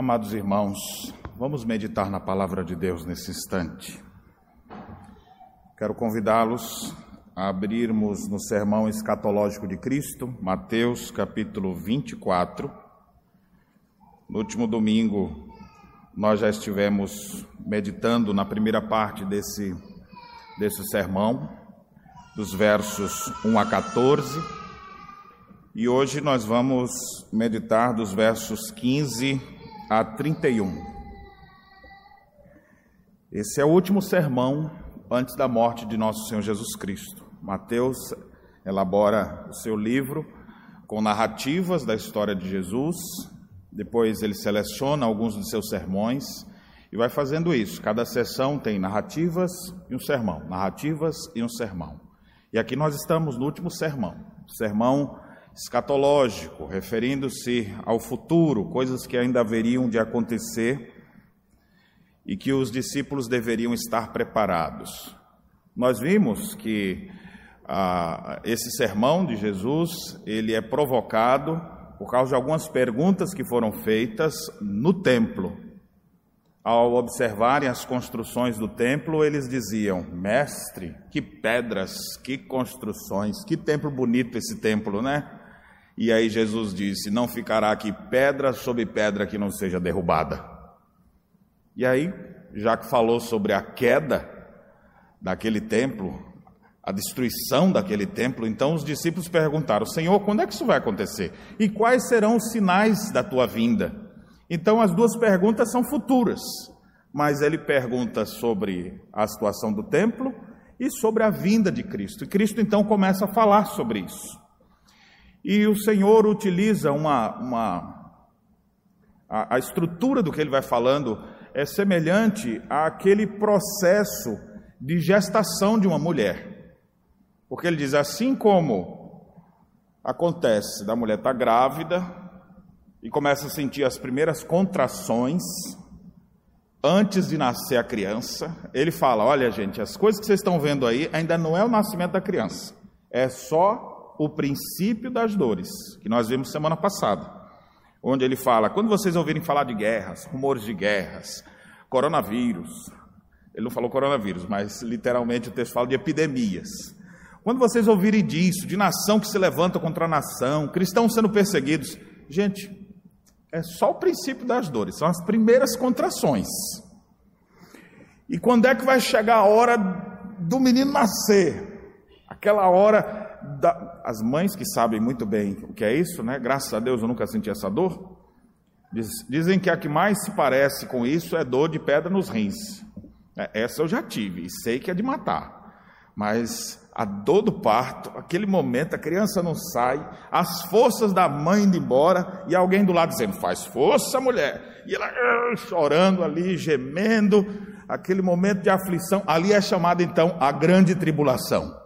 Amados irmãos, vamos meditar na palavra de Deus nesse instante. Quero convidá-los a abrirmos no sermão escatológico de Cristo, Mateus capítulo 24. No último domingo, nós já estivemos meditando na primeira parte desse, desse sermão, dos versos 1 a 14, e hoje nós vamos meditar dos versos 15 a 31. Esse é o último sermão antes da morte de nosso Senhor Jesus Cristo. Mateus elabora o seu livro com narrativas da história de Jesus, depois ele seleciona alguns dos seus sermões e vai fazendo isso. Cada sessão tem narrativas e um sermão, narrativas e um sermão. E aqui nós estamos no último sermão, sermão escatológico, referindo-se ao futuro, coisas que ainda haveriam de acontecer e que os discípulos deveriam estar preparados. Nós vimos que ah, esse sermão de Jesus ele é provocado por causa de algumas perguntas que foram feitas no templo. Ao observarem as construções do templo, eles diziam: Mestre, que pedras, que construções, que templo bonito esse templo, né? E aí Jesus disse: Não ficará aqui pedra sobre pedra que não seja derrubada. E aí, já que falou sobre a queda daquele templo, a destruição daquele templo, então os discípulos perguntaram: Senhor, quando é que isso vai acontecer? E quais serão os sinais da tua vinda? Então as duas perguntas são futuras, mas ele pergunta sobre a situação do templo e sobre a vinda de Cristo. E Cristo então começa a falar sobre isso. E o Senhor utiliza uma. uma a, a estrutura do que ele vai falando é semelhante àquele processo de gestação de uma mulher. Porque ele diz: assim como acontece da mulher estar tá grávida e começa a sentir as primeiras contrações antes de nascer a criança, ele fala: olha, gente, as coisas que vocês estão vendo aí ainda não é o nascimento da criança, é só o princípio das dores, que nós vimos semana passada, onde ele fala: quando vocês ouvirem falar de guerras, rumores de guerras, coronavírus, ele não falou coronavírus, mas literalmente o texto fala de epidemias. Quando vocês ouvirem disso, de nação que se levanta contra a nação, cristãos sendo perseguidos, gente, é só o princípio das dores, são as primeiras contrações. E quando é que vai chegar a hora do menino nascer? Aquela hora da... as mães que sabem muito bem o que é isso, né? Graças a Deus eu nunca senti essa dor. Diz, dizem que a que mais se parece com isso é dor de pedra nos rins. É, essa eu já tive e sei que é de matar. Mas a dor do parto, aquele momento, a criança não sai, as forças da mãe indo embora e alguém do lado dizendo: faz força, mulher. E ela uh, chorando ali, gemendo, aquele momento de aflição, ali é chamada então a grande tribulação.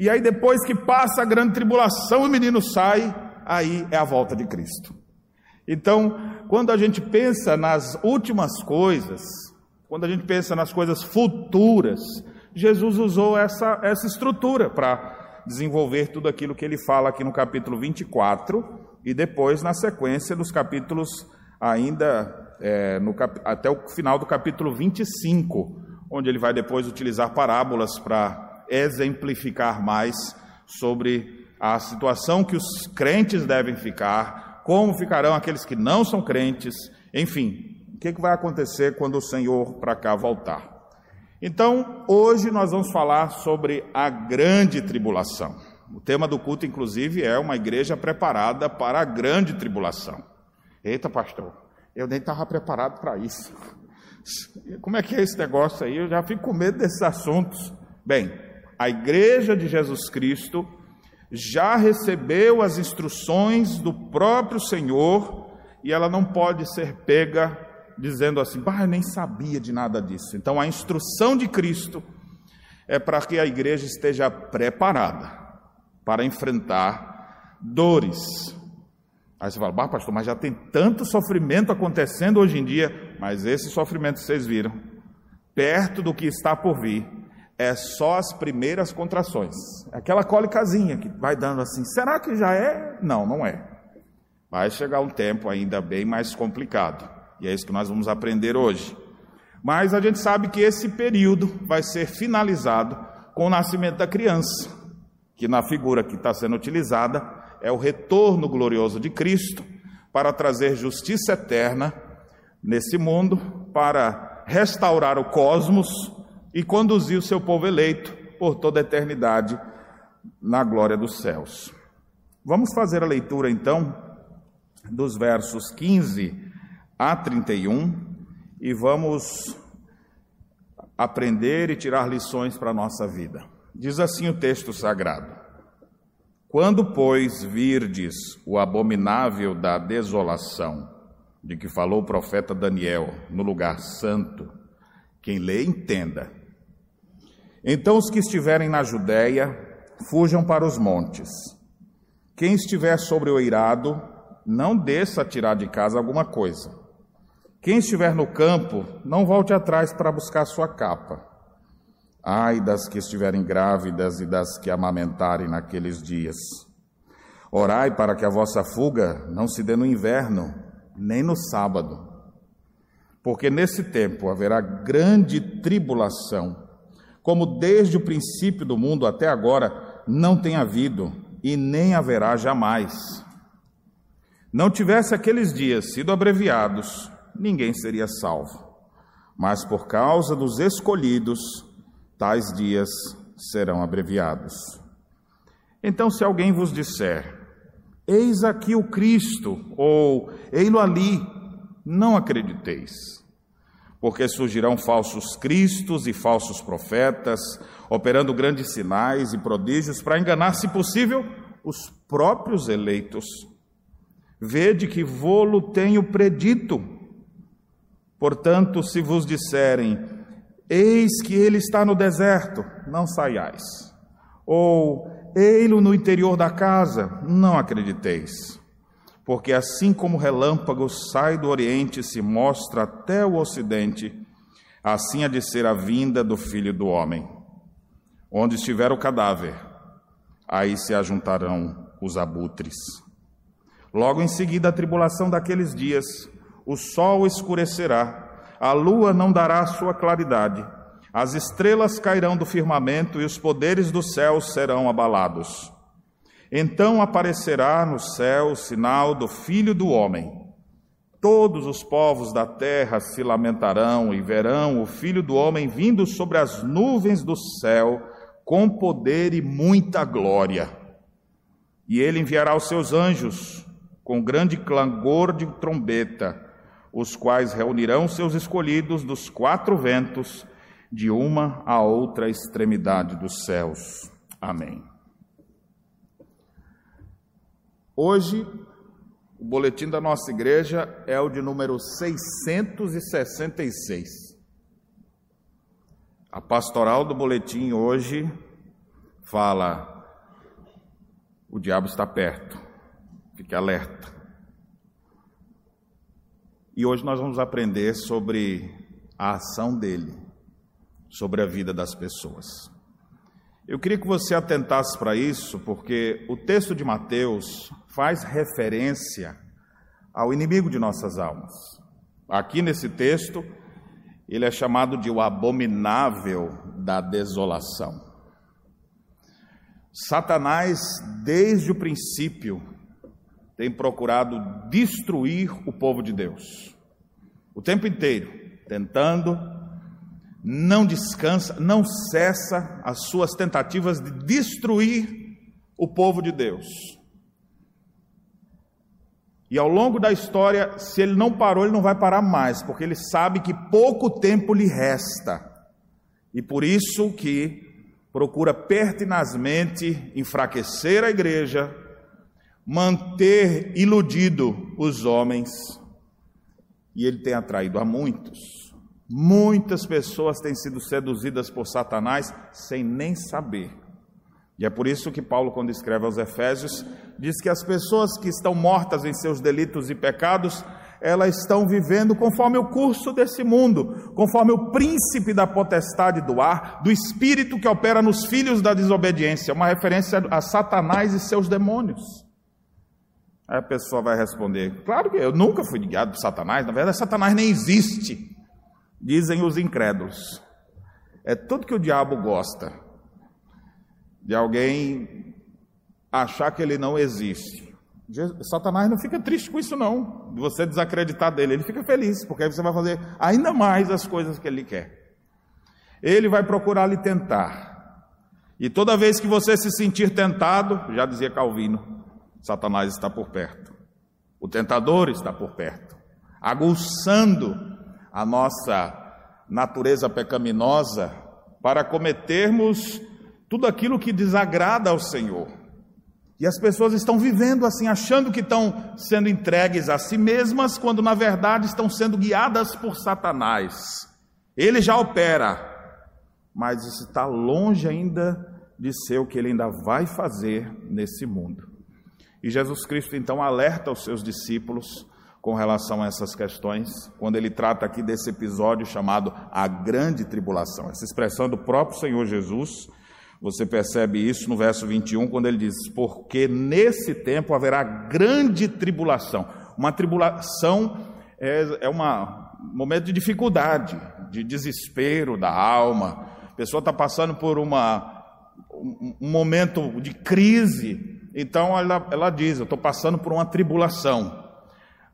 E aí, depois que passa a grande tribulação, o menino sai, aí é a volta de Cristo. Então, quando a gente pensa nas últimas coisas, quando a gente pensa nas coisas futuras, Jesus usou essa, essa estrutura para desenvolver tudo aquilo que ele fala aqui no capítulo 24 e depois na sequência dos capítulos ainda é, no, até o final do capítulo 25, onde ele vai depois utilizar parábolas para exemplificar mais sobre a situação que os crentes devem ficar, como ficarão aqueles que não são crentes, enfim, o que, que vai acontecer quando o Senhor para cá voltar. Então, hoje nós vamos falar sobre a grande tribulação. O tema do culto, inclusive, é uma igreja preparada para a grande tribulação. Eita, pastor, eu nem estava preparado para isso. Como é que é esse negócio aí? Eu já fico com medo desses assuntos. Bem, a igreja de Jesus Cristo já recebeu as instruções do próprio Senhor e ela não pode ser pega dizendo assim: bah, eu nem sabia de nada disso. Então a instrução de Cristo é para que a igreja esteja preparada para enfrentar dores. Aí você fala, bah, pastor, mas já tem tanto sofrimento acontecendo hoje em dia, mas esse sofrimento vocês viram, perto do que está por vir, é só as primeiras contrações. Aquela cólicazinha que vai dando assim, será que já é? Não, não é. Vai chegar um tempo ainda bem mais complicado, e é isso que nós vamos aprender hoje. Mas a gente sabe que esse período vai ser finalizado com o nascimento da criança, que na figura que está sendo utilizada é o retorno glorioso de Cristo para trazer justiça eterna nesse mundo, para restaurar o cosmos e conduzir o seu povo eleito por toda a eternidade na glória dos céus. Vamos fazer a leitura então dos versos 15 a 31 e vamos aprender e tirar lições para a nossa vida. Diz assim o texto sagrado: Quando, pois, virdes o abominável da desolação, de que falou o profeta Daniel no lugar santo, quem lê, entenda. Então os que estiverem na Judéia, fujam para os montes. Quem estiver sobre o eirado, não desça a tirar de casa alguma coisa. Quem estiver no campo, não volte atrás para buscar sua capa. Ai das que estiverem grávidas e das que amamentarem naqueles dias. Orai para que a vossa fuga não se dê no inverno, nem no sábado. Porque nesse tempo haverá grande tribulação, como desde o princípio do mundo até agora não tem havido e nem haverá jamais. Não tivesse aqueles dias sido abreviados, ninguém seria salvo. Mas por causa dos escolhidos, tais dias serão abreviados. Então, se alguém vos disser, Eis aqui o Cristo, ou Ei-lo ali, não acrediteis, porque surgirão falsos cristos e falsos profetas, operando grandes sinais e prodígios para enganar, se possível, os próprios eleitos. Vede que vô-lo tenho predito. Portanto, se vos disserem, eis que ele está no deserto, não saiais. Ou, ei-lo no interior da casa, não acrediteis. Porque assim como o relâmpago sai do oriente e se mostra até o ocidente, assim há de ser a vinda do filho do homem. Onde estiver o cadáver, aí se ajuntarão os abutres. Logo em seguida, a tribulação daqueles dias, o sol escurecerá, a lua não dará sua claridade, as estrelas cairão do firmamento e os poderes do céu serão abalados. Então aparecerá no céu o sinal do Filho do Homem. Todos os povos da terra se lamentarão e verão o Filho do Homem vindo sobre as nuvens do céu com poder e muita glória. E ele enviará os seus anjos com grande clangor de trombeta os quais reunirão seus escolhidos dos quatro ventos, de uma a outra extremidade dos céus. Amém. Hoje, o boletim da nossa igreja é o de número 666. A pastoral do boletim hoje fala: o diabo está perto, fique alerta. E hoje nós vamos aprender sobre a ação dele, sobre a vida das pessoas. Eu queria que você atentasse para isso, porque o texto de Mateus faz referência ao inimigo de nossas almas. Aqui nesse texto, ele é chamado de o abominável da desolação. Satanás, desde o princípio, tem procurado destruir o povo de Deus. O tempo inteiro, tentando, não descansa, não cessa as suas tentativas de destruir o povo de Deus. E ao longo da história, se ele não parou, ele não vai parar mais, porque ele sabe que pouco tempo lhe resta. E por isso que procura pertinazmente enfraquecer a igreja, manter iludido os homens, e ele tem atraído a muitos. Muitas pessoas têm sido seduzidas por Satanás sem nem saber. E é por isso que Paulo, quando escreve aos Efésios, diz que as pessoas que estão mortas em seus delitos e pecados, elas estão vivendo conforme o curso desse mundo, conforme o príncipe da potestade do ar, do espírito que opera nos filhos da desobediência, uma referência a Satanás e seus demônios. Aí a pessoa vai responder: Claro que eu nunca fui guiado por Satanás, na verdade, Satanás nem existe, dizem os incrédulos. É tudo que o diabo gosta, de alguém achar que ele não existe. Satanás não fica triste com isso, não, de você desacreditar dele, ele fica feliz, porque aí você vai fazer ainda mais as coisas que ele quer. Ele vai procurar lhe tentar. E toda vez que você se sentir tentado, já dizia Calvino, Satanás está por perto. O tentador está por perto, aguçando a nossa natureza pecaminosa para cometermos tudo aquilo que desagrada ao Senhor. E as pessoas estão vivendo assim, achando que estão sendo entregues a si mesmas, quando na verdade estão sendo guiadas por Satanás. Ele já opera, mas isso está longe ainda de ser o que ele ainda vai fazer nesse mundo. E Jesus Cristo então alerta os seus discípulos com relação a essas questões, quando ele trata aqui desse episódio chamado a grande tribulação. Essa expressão do próprio Senhor Jesus, você percebe isso no verso 21, quando ele diz: Porque nesse tempo haverá grande tribulação. Uma tribulação é, é uma, um momento de dificuldade, de desespero da alma. A pessoa está passando por uma, um, momento de crise, então ela, ela diz: Eu estou passando por uma tribulação.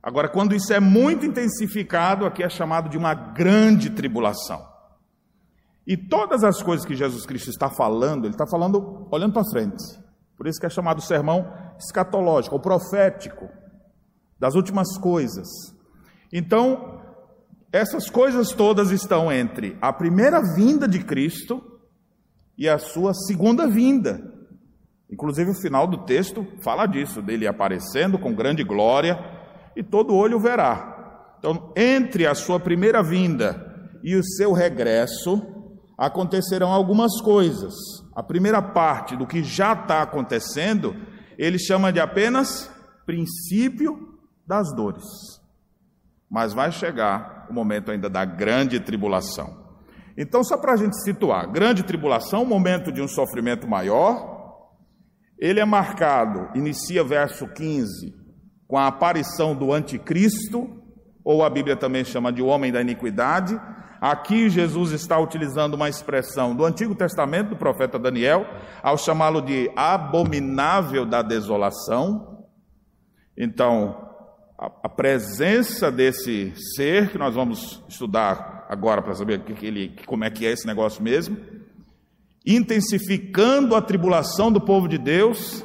Agora, quando isso é muito intensificado, aqui é chamado de uma grande tribulação. E todas as coisas que Jesus Cristo está falando, ele está falando olhando para frente. Por isso que é chamado sermão escatológico, ou profético, das últimas coisas. Então, essas coisas todas estão entre a primeira vinda de Cristo e a sua segunda vinda. Inclusive, o final do texto fala disso, dele aparecendo com grande glória e todo olho verá. Então, entre a sua primeira vinda e o seu regresso, acontecerão algumas coisas. A primeira parte do que já está acontecendo, ele chama de apenas princípio das dores. Mas vai chegar o momento ainda da grande tribulação. Então, só para a gente situar, grande tribulação, momento de um sofrimento maior, ele é marcado, inicia verso 15, com a aparição do anticristo, ou a Bíblia também chama de homem da iniquidade. Aqui Jesus está utilizando uma expressão do Antigo Testamento, do profeta Daniel, ao chamá-lo de abominável da desolação. Então, a, presença desse ser, que nós vamos estudar agora para saber que ele, como é que é esse negócio mesmo, intensificando a tribulação do povo de Deus,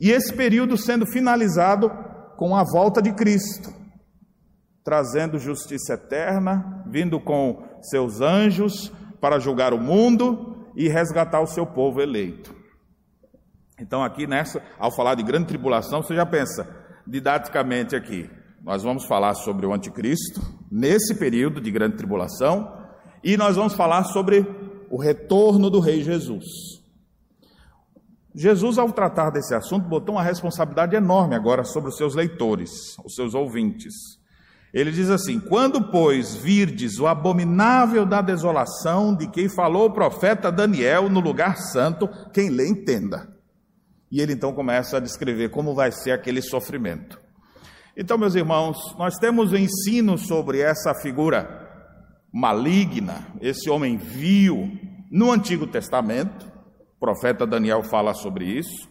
e esse período sendo finalizado com a volta de Cristo, trazendo justiça eterna, vindo com seus anjos para julgar o mundo e resgatar o seu povo eleito. Então, aqui nessa, ao falar de grande tribulação, você já pensa didaticamente aqui. Nós vamos falar sobre o anticristo nesse período de grande tribulação e nós vamos falar sobre o retorno do Rei Jesus. Jesus, ao tratar desse assunto, botou uma responsabilidade enorme agora sobre os seus leitores, os seus ouvintes. Ele diz assim: Quando, pois, virdes o abominável da desolação de quem falou o profeta Daniel no lugar santo, quem lê entenda. E ele então começa a descrever como vai ser aquele sofrimento. Então, meus irmãos, nós temos o ensino sobre essa figura maligna, esse homem vil, no Antigo Testamento. O profeta Daniel fala sobre isso.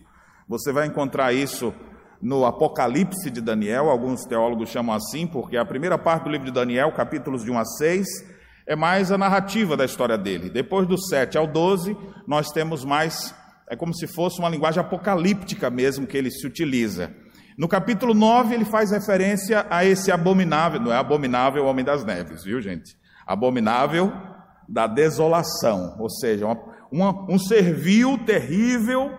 Você vai encontrar isso no Apocalipse de Daniel, alguns teólogos chamam assim, porque a primeira parte do livro de Daniel, capítulos de 1 a 6, é mais a narrativa da história dele. Depois do 7 ao 12, nós temos mais, é como se fosse uma linguagem apocalíptica mesmo que ele se utiliza. No capítulo 9, ele faz referência a esse abominável, não é abominável homem das neves, viu gente? Abominável da desolação, ou seja, uma, uma, um servil terrível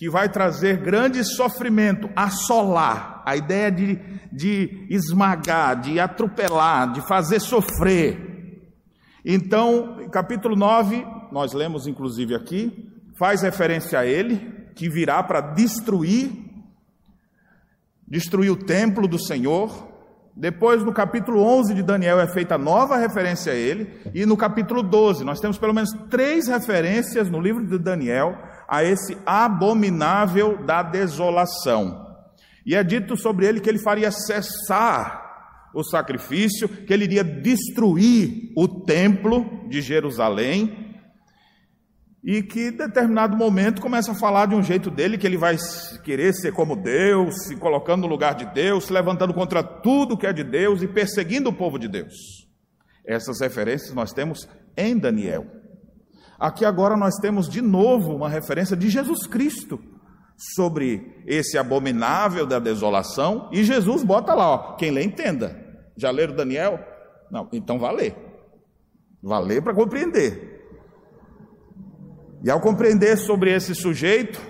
que vai trazer grande sofrimento, assolar, a ideia de, de esmagar, de atropelar, de fazer sofrer. Então, capítulo 9, nós lemos inclusive aqui, faz referência a ele, que virá para destruir, destruir o templo do Senhor, depois, no capítulo 11 de Daniel, é feita nova referência a ele. E no capítulo 12, nós temos pelo menos três referências no livro de Daniel a esse abominável da desolação. E é dito sobre ele que ele faria cessar o sacrifício, que ele iria destruir o templo de Jerusalém e que em determinado momento começa a falar de um jeito dele que ele vai querer ser como Deus, se colocando no lugar de Deus, se levantando contra tudo que é de Deus e perseguindo o povo de Deus. Essas referências nós temos em Daniel. Aqui agora nós temos de novo uma referência de Jesus Cristo sobre esse abominável da desolação e Jesus bota lá, ó, quem lê entenda. Já leram Daniel? Não, então vá ler. Para compreender. E ao compreender sobre esse sujeito,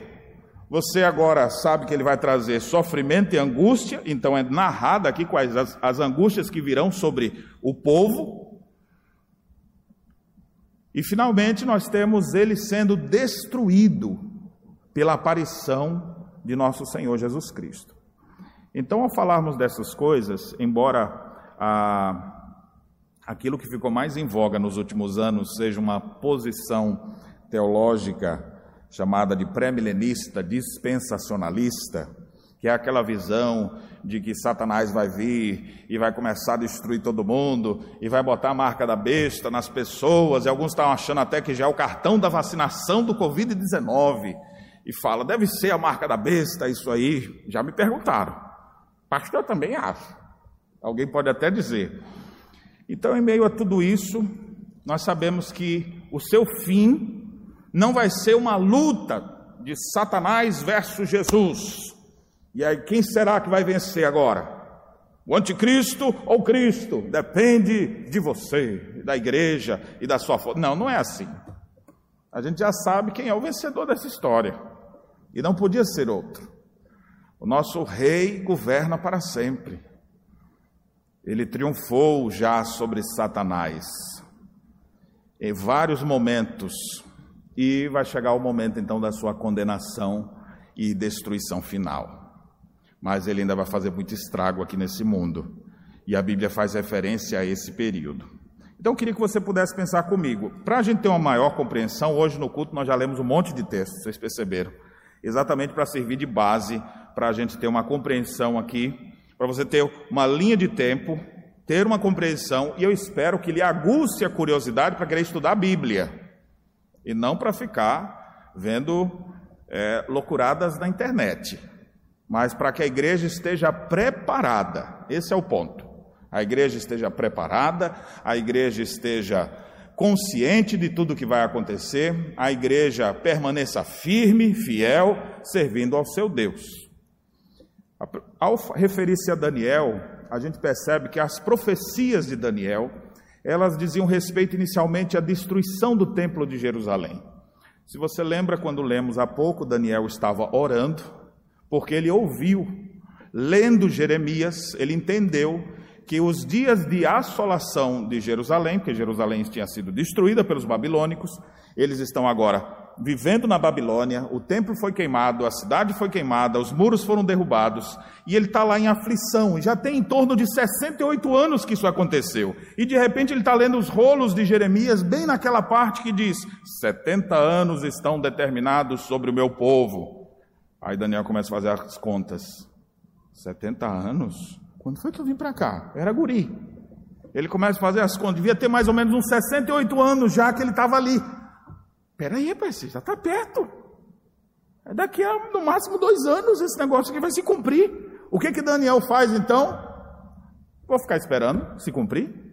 você agora sabe que ele vai trazer sofrimento e angústia, então é narrado aqui quais as, as angústias que virão sobre o povo. E finalmente nós temos ele sendo destruído pela aparição de nosso Senhor Jesus Cristo. Então, ao falarmos dessas coisas, embora a, aquilo que ficou mais em voga nos últimos anos seja uma posição teológica chamada de pré-milenista, dispensacionalista, que é aquela visão de que Satanás vai vir e vai começar a destruir todo mundo e vai botar a marca da besta nas pessoas, e alguns estão achando até que já é o cartão da vacinação do Covid-19, e fala, deve ser a marca da besta, isso aí. Já me perguntaram. Pastor, eu também acho. Alguém pode até dizer. Então, em meio a tudo isso, nós sabemos que o seu fim não vai ser uma luta de Satanás versus Jesus. E aí, quem será que vai vencer agora? O anticristo ou Cristo? Depende de você, da igreja e da sua força. Não, não é assim. A gente já sabe quem é o vencedor dessa história. E não podia ser outro. O nosso rei governa para sempre. Ele triunfou já sobre Satanás. Em vários momentos, e vai chegar o momento então da sua condenação e destruição final. Mas ele ainda vai fazer muito estrago aqui nesse mundo. E a Bíblia faz referência a esse período. Então eu queria que você pudesse pensar comigo. Para a gente ter uma maior compreensão, hoje no culto nós já lemos um monte de textos, vocês perceberam. Exatamente para servir de base, para a gente ter uma compreensão aqui, para você ter uma linha de tempo, ter uma compreensão, e eu espero que lhe aguce a curiosidade para querer estudar a Bíblia e não para ficar vendo é, loucuradas na internet, mas para que a igreja esteja preparada. Esse é o ponto. A igreja esteja preparada, a igreja esteja consciente de tudo que vai acontecer, a igreja permaneça firme, fiel, servindo ao seu Deus. Ao referir-se a Daniel, a gente percebe que as profecias de Daniel elas diziam respeito inicialmente à destruição do templo de Jerusalém. Se você lembra quando lemos há pouco, Daniel estava orando, porque ele ouviu, lendo Jeremias, ele entendeu que os dias de assolação de Jerusalém, porque Jerusalém tinha sido destruída pelos babilônicos, eles estão agora vivendo na Babilônia, o templo foi queimado, a cidade foi queimada, os muros foram derrubados, e ele está lá em aflição. Já tem em torno de 68 anos que isso aconteceu. E de repente ele está lendo os rolos de Jeremias, bem naquela parte que diz: 70 anos estão determinados sobre o meu povo. Aí Daniel começa a fazer as contas. 70 anos? Quando foi que eu vim para cá? Eu era guri. Ele começa a fazer as contas, devia ter mais ou menos uns 68 anos já que ele estava ali. Peraí, rapaz, já está perto. É daqui a no máximo dois anos esse negócio aqui vai se cumprir. O que que Daniel faz então? Vou ficar esperando se cumprir?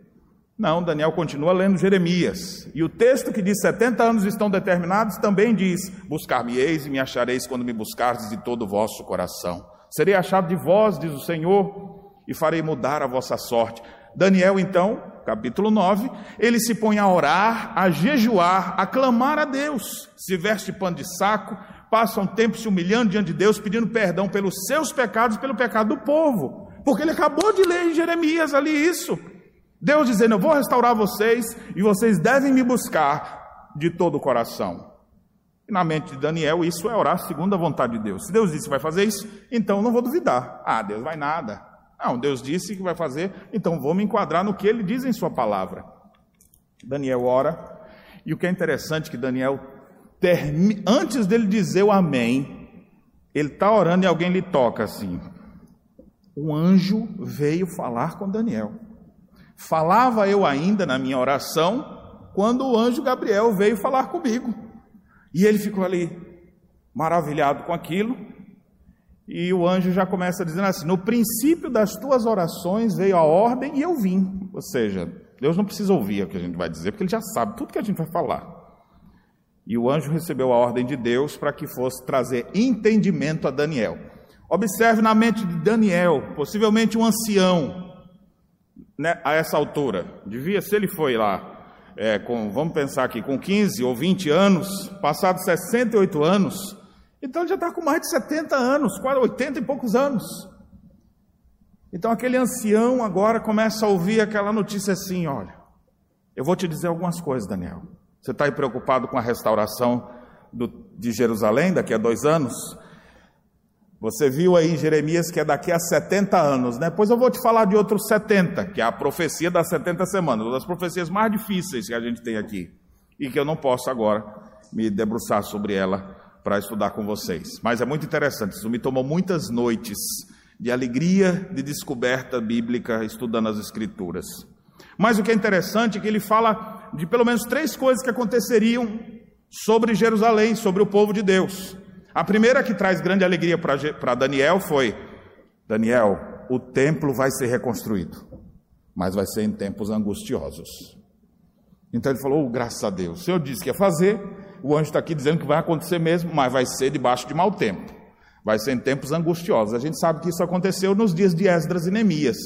Não, Daniel continua lendo Jeremias. E o texto que diz 70 anos estão determinados também diz: Buscar-me-eis e me achareis quando me buscardes de todo o vosso coração. Serei achado de vós, diz o Senhor, e farei mudar a vossa sorte. Daniel, então, capítulo 9, ele se põe a orar, a jejuar, a clamar a Deus, se veste pano de saco, passa um tempo se humilhando diante de Deus, pedindo perdão pelos seus pecados e pelo pecado do povo, porque ele acabou de ler em Jeremias ali isso. Deus dizendo: Eu vou restaurar vocês e vocês devem me buscar de todo o coração. E na mente de Daniel, isso é orar segundo a vontade de Deus. Se Deus disse que vai fazer isso, então não vou duvidar. Ah, Deus vai nada. Não, Deus disse que vai fazer, então vou me enquadrar no que ele diz em sua palavra. Daniel ora, e o que é interessante é que Daniel, antes dele dizer o amém, ele está orando e alguém lhe toca assim. um anjo veio falar com Daniel. Falava eu ainda na minha oração quando o anjo Gabriel veio falar comigo. E ele ficou ali maravilhado com aquilo. E o anjo já começa dizendo assim: No princípio das tuas orações veio a ordem e eu vim. Ou seja, Deus não precisa ouvir o que a gente vai dizer, porque ele já sabe tudo que a gente vai falar. E o anjo recebeu a ordem de Deus para que fosse trazer entendimento a Daniel. Observe na mente de Daniel, possivelmente um ancião, né, a essa altura. Devia, se ele foi lá, é, com, vamos pensar aqui, com 15 ou 20 anos, passados 68 anos, então ele já está com mais de 70 anos, quase 80 e poucos anos. Então aquele ancião agora começa a ouvir aquela notícia assim: olha, eu vou te dizer algumas coisas, Daniel. Você está aí preocupado com a restauração do, de Jerusalém daqui a dois anos? Você viu aí em Jeremias que é daqui a 70 anos, né? Pois eu vou te falar de outros 70, que é a profecia das 70 semanas, uma das profecias mais difíceis que a gente tem aqui, e que eu não posso agora me debruçar sobre ela para estudar com vocês. Mas é muito interessante, isso me tomou muitas noites de alegria de descoberta bíblica estudando as Escrituras. Mas o que é interessante é que ele fala de pelo menos três coisas que aconteceriam sobre Jerusalém, sobre o povo de Deus. A primeira que traz grande alegria para Daniel foi: Daniel, o templo vai ser reconstruído, mas vai ser em tempos angustiosos. Então ele falou: oh, graças a Deus, o Senhor disse que ia fazer, o anjo está aqui dizendo que vai acontecer mesmo, mas vai ser debaixo de mau tempo, vai ser em tempos angustiosos. A gente sabe que isso aconteceu nos dias de Esdras e Neemias,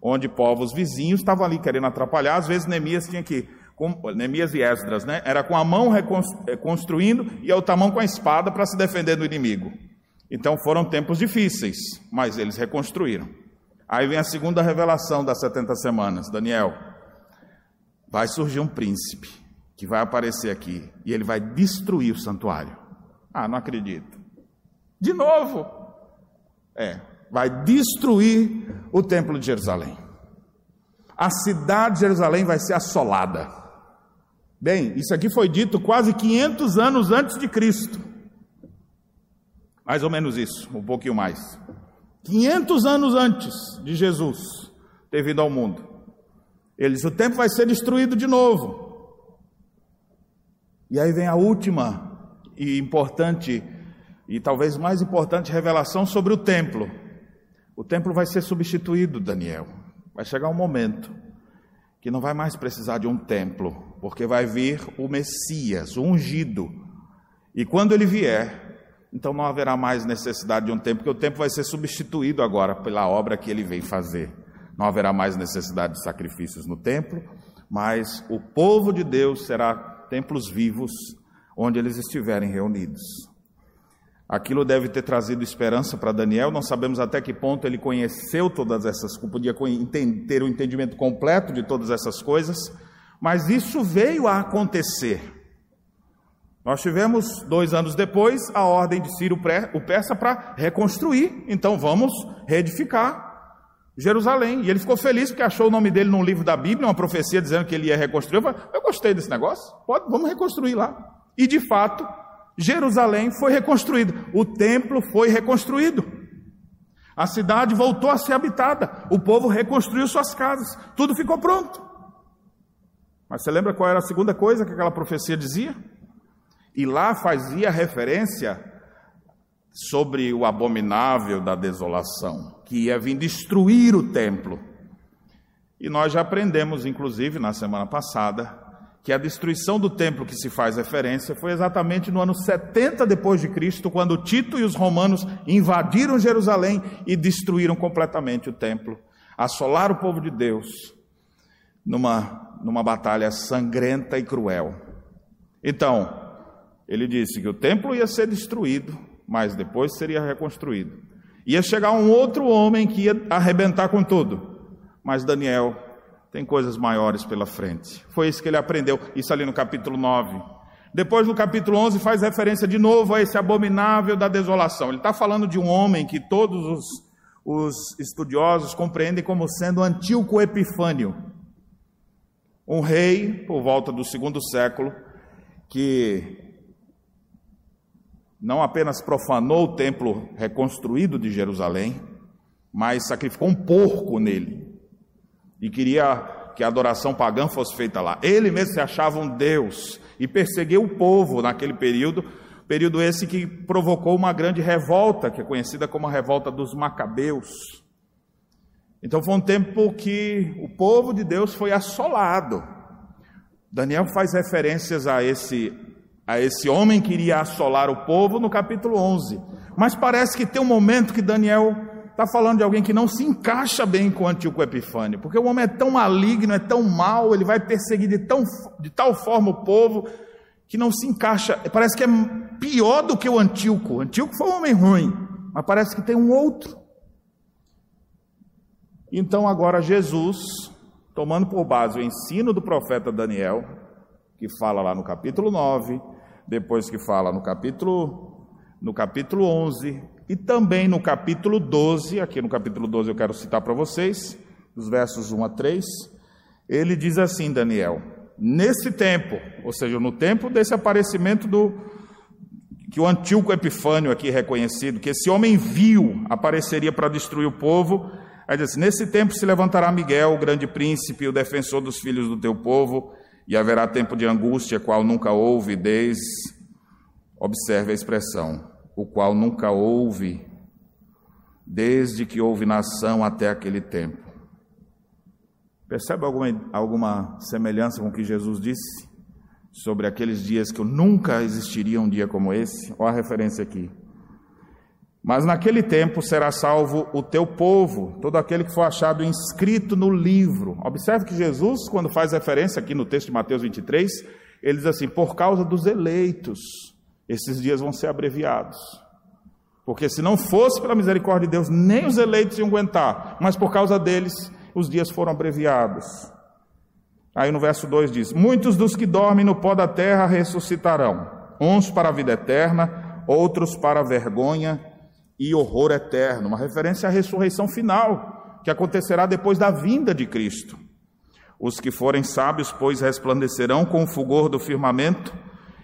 onde povos vizinhos estavam ali querendo atrapalhar, às vezes Neemias tinha que com, Neemias e Esdras, né? Era com a mão reconstruindo e a outra mão com a espada para se defender do inimigo. Então foram tempos difíceis, mas eles reconstruíram. Aí vem a segunda revelação das 70 semanas, Daniel. Vai surgir um príncipe que vai aparecer aqui e ele vai destruir o santuário. Ah, não acredito. De novo. É, vai destruir o templo de Jerusalém. A cidade de Jerusalém vai ser assolada. Bem, isso aqui foi dito quase 500 anos antes de Cristo. Mais ou menos isso, um pouquinho mais. 500 anos antes de Jesus ter vindo ao mundo. Ele disse: o tempo vai ser destruído de novo. E aí vem a última e importante, e talvez mais importante revelação sobre o templo. O templo vai ser substituído, Daniel. Vai chegar um momento que não vai mais precisar de um templo, porque vai vir o Messias, o ungido. E quando ele vier, então não haverá mais necessidade de um templo, porque o templo vai ser substituído agora pela obra que ele vem fazer. Não haverá mais necessidade de sacrifícios no templo, mas o povo de Deus será templos vivos onde eles estiverem reunidos. Aquilo deve ter trazido esperança para Daniel. Não sabemos até que ponto ele conheceu todas essas, podia ter o um entendimento completo de todas essas coisas, mas isso veio a acontecer. Nós tivemos, dois anos depois, a ordem de Ciro o Persa para reconstruir. Então vamos reedificar Jerusalém. E ele ficou feliz porque achou o nome dele num livro da Bíblia, uma profecia dizendo que ele ia reconstruir. Eu, falei, eu gostei desse negócio, pode, vamos reconstruir lá. E de fato, Jerusalém foi reconstruída, o templo foi reconstruído. A cidade voltou a ser habitada, o povo reconstruiu suas casas, tudo ficou pronto. Mas você lembra qual era a segunda coisa que aquela profecia dizia? E lá fazia referência sobre o abominável da desolação, que ia vir destruir o templo. E nós já aprendemos, inclusive, na semana passada, que a destruição do templo que se faz referência foi exatamente no ano 70 depois de Cristo, quando Tito e os romanos invadiram Jerusalém e destruíram completamente o templo, assolaram o povo de Deus numa numa batalha sangrenta e cruel. Então, ele disse que o templo ia ser destruído, mas depois seria reconstruído. Ia chegar um outro homem que ia arrebentar com tudo. Mas Daniel tem coisas maiores pela frente. Foi isso que ele aprendeu, isso ali no capítulo 9. Depois, no capítulo 11, faz referência de novo a esse abominável da desolação. Ele está falando de um homem que todos os, os estudiosos compreendem como sendo Antíoco Epifânio, um rei, por volta do segundo século, que não apenas profanou o templo reconstruído de Jerusalém, mas sacrificou um porco nele e queria que a adoração pagã fosse feita lá. Ele mesmo se achava um Deus e perseguiu o povo naquele período, período esse que provocou uma grande revolta, que é conhecida como a revolta dos Macabeus. Então foi um tempo que o povo de Deus foi assolado. Daniel faz referências a esse a esse homem que iria assolar o povo no capítulo 11. Mas parece que tem um momento que Daniel está falando de alguém que não se encaixa bem com Antíoco Epifânio, porque o homem é tão maligno, é tão mau, ele vai perseguir de, tão, de tal forma o povo que não se encaixa. Parece que é pior do que o Antíoco. O Antíoco foi um homem ruim, mas parece que tem um outro. Então agora Jesus, tomando por base o ensino do profeta Daniel, que fala lá no capítulo 9, depois que fala no capítulo no capítulo 11 e também no capítulo 12, aqui no capítulo 12 eu quero citar para vocês, os versos 1 a 3, ele diz assim, Daniel: Nesse tempo, ou seja, no tempo desse aparecimento do que o Antíoco Epifânio aqui reconhecido, que esse homem viu apareceria para destruir o povo, aí diz assim, nesse tempo se levantará Miguel, o grande príncipe, o defensor dos filhos do teu povo, e haverá tempo de angústia, qual nunca houve desde, observe a expressão, o qual nunca houve desde que houve nação até aquele tempo. Percebe alguma, alguma semelhança com o que Jesus disse sobre aqueles dias que nunca existiria um dia como esse? Olha a referência aqui. Mas naquele tempo será salvo o teu povo, todo aquele que for achado inscrito no livro. Observe que Jesus, quando faz referência aqui no texto de Mateus 23, ele diz assim: por causa dos eleitos, esses dias vão ser abreviados. Porque se não fosse pela misericórdia de Deus, nem os eleitos iam aguentar, mas por causa deles, os dias foram abreviados. Aí no verso 2 diz: Muitos dos que dormem no pó da terra ressuscitarão, uns para a vida eterna, outros para a vergonha e horror eterno, uma referência à ressurreição final, que acontecerá depois da vinda de Cristo. Os que forem sábios, pois, resplandecerão com o fulgor do firmamento,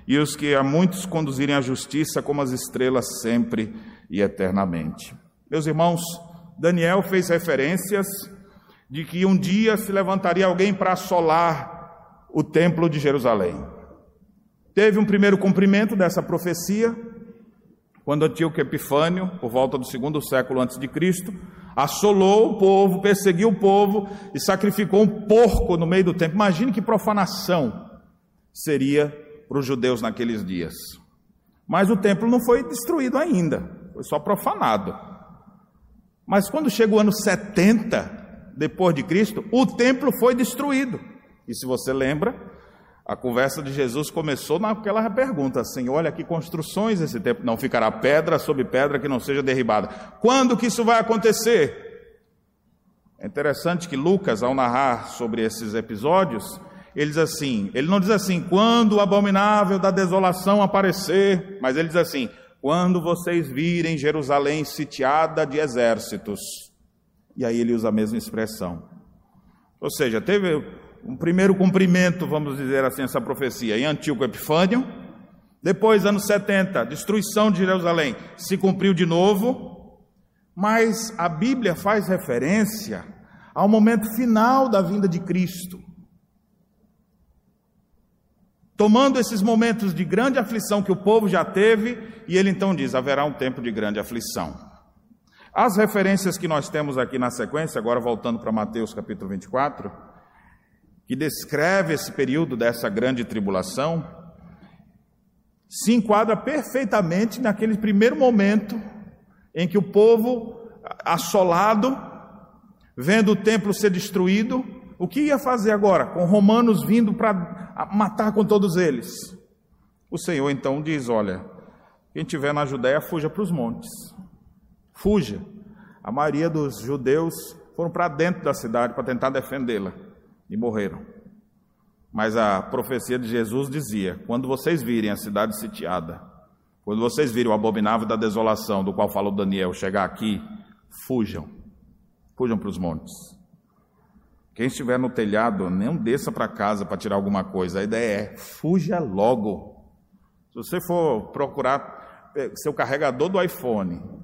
e os que a muitos conduzirem à justiça como as estrelas sempre e eternamente. Meus irmãos, Daniel fez referências de que um dia se levantaria alguém para assolar o templo de Jerusalém. Teve um primeiro cumprimento dessa profecia, quando Antíoco Epifânio, por volta do segundo século antes de Cristo, assolou o povo, perseguiu o povo e sacrificou um porco no meio do templo. Imagine que profanação seria para os judeus naqueles dias. Mas o templo não foi destruído ainda, foi só profanado. Mas quando chega o ano 70 depois de Cristo, o templo foi destruído. E se você lembra, a conversa de Jesus começou naquela pergunta assim: olha que construções esse tempo não ficará pedra sobre pedra que não seja derribada. Quando que isso vai acontecer? É interessante que Lucas, ao narrar sobre esses episódios, ele diz assim: ele não diz assim, quando o abominável da desolação aparecer, mas ele diz assim: quando vocês virem Jerusalém sitiada de exércitos. E aí ele usa a mesma expressão. Ou seja, teve um primeiro cumprimento, vamos dizer assim, essa profecia em Antíoco Epifânio. Depois, anos 70, destruição de Jerusalém, se cumpriu de novo, mas a Bíblia faz referência ao momento final da vinda de Cristo. Tomando esses momentos de grande aflição que o povo já teve, e ele então diz: haverá um tempo de grande aflição. As referências que nós temos aqui na sequência, agora voltando para Mateus capítulo 24, que descreve esse período dessa grande tribulação, se enquadra perfeitamente naquele primeiro momento em que o povo assolado, vendo o templo ser destruído, o que ia fazer agora? Com romanos vindo para matar com todos eles. O Senhor então diz: Olha, quem estiver na Judéia, fuja para os montes. Fuja. A maioria dos judeus foram para dentro da cidade para tentar defendê-la e morreram. Mas a profecia de Jesus dizia: quando vocês virem a cidade sitiada, quando vocês virem o abominável da desolação, do qual falou Daniel, chegar aqui, fujam, fujam para os montes. Quem estiver no telhado, nem desça para casa para tirar alguma coisa. A ideia é: fuja logo. Se você for procurar seu carregador do iPhone,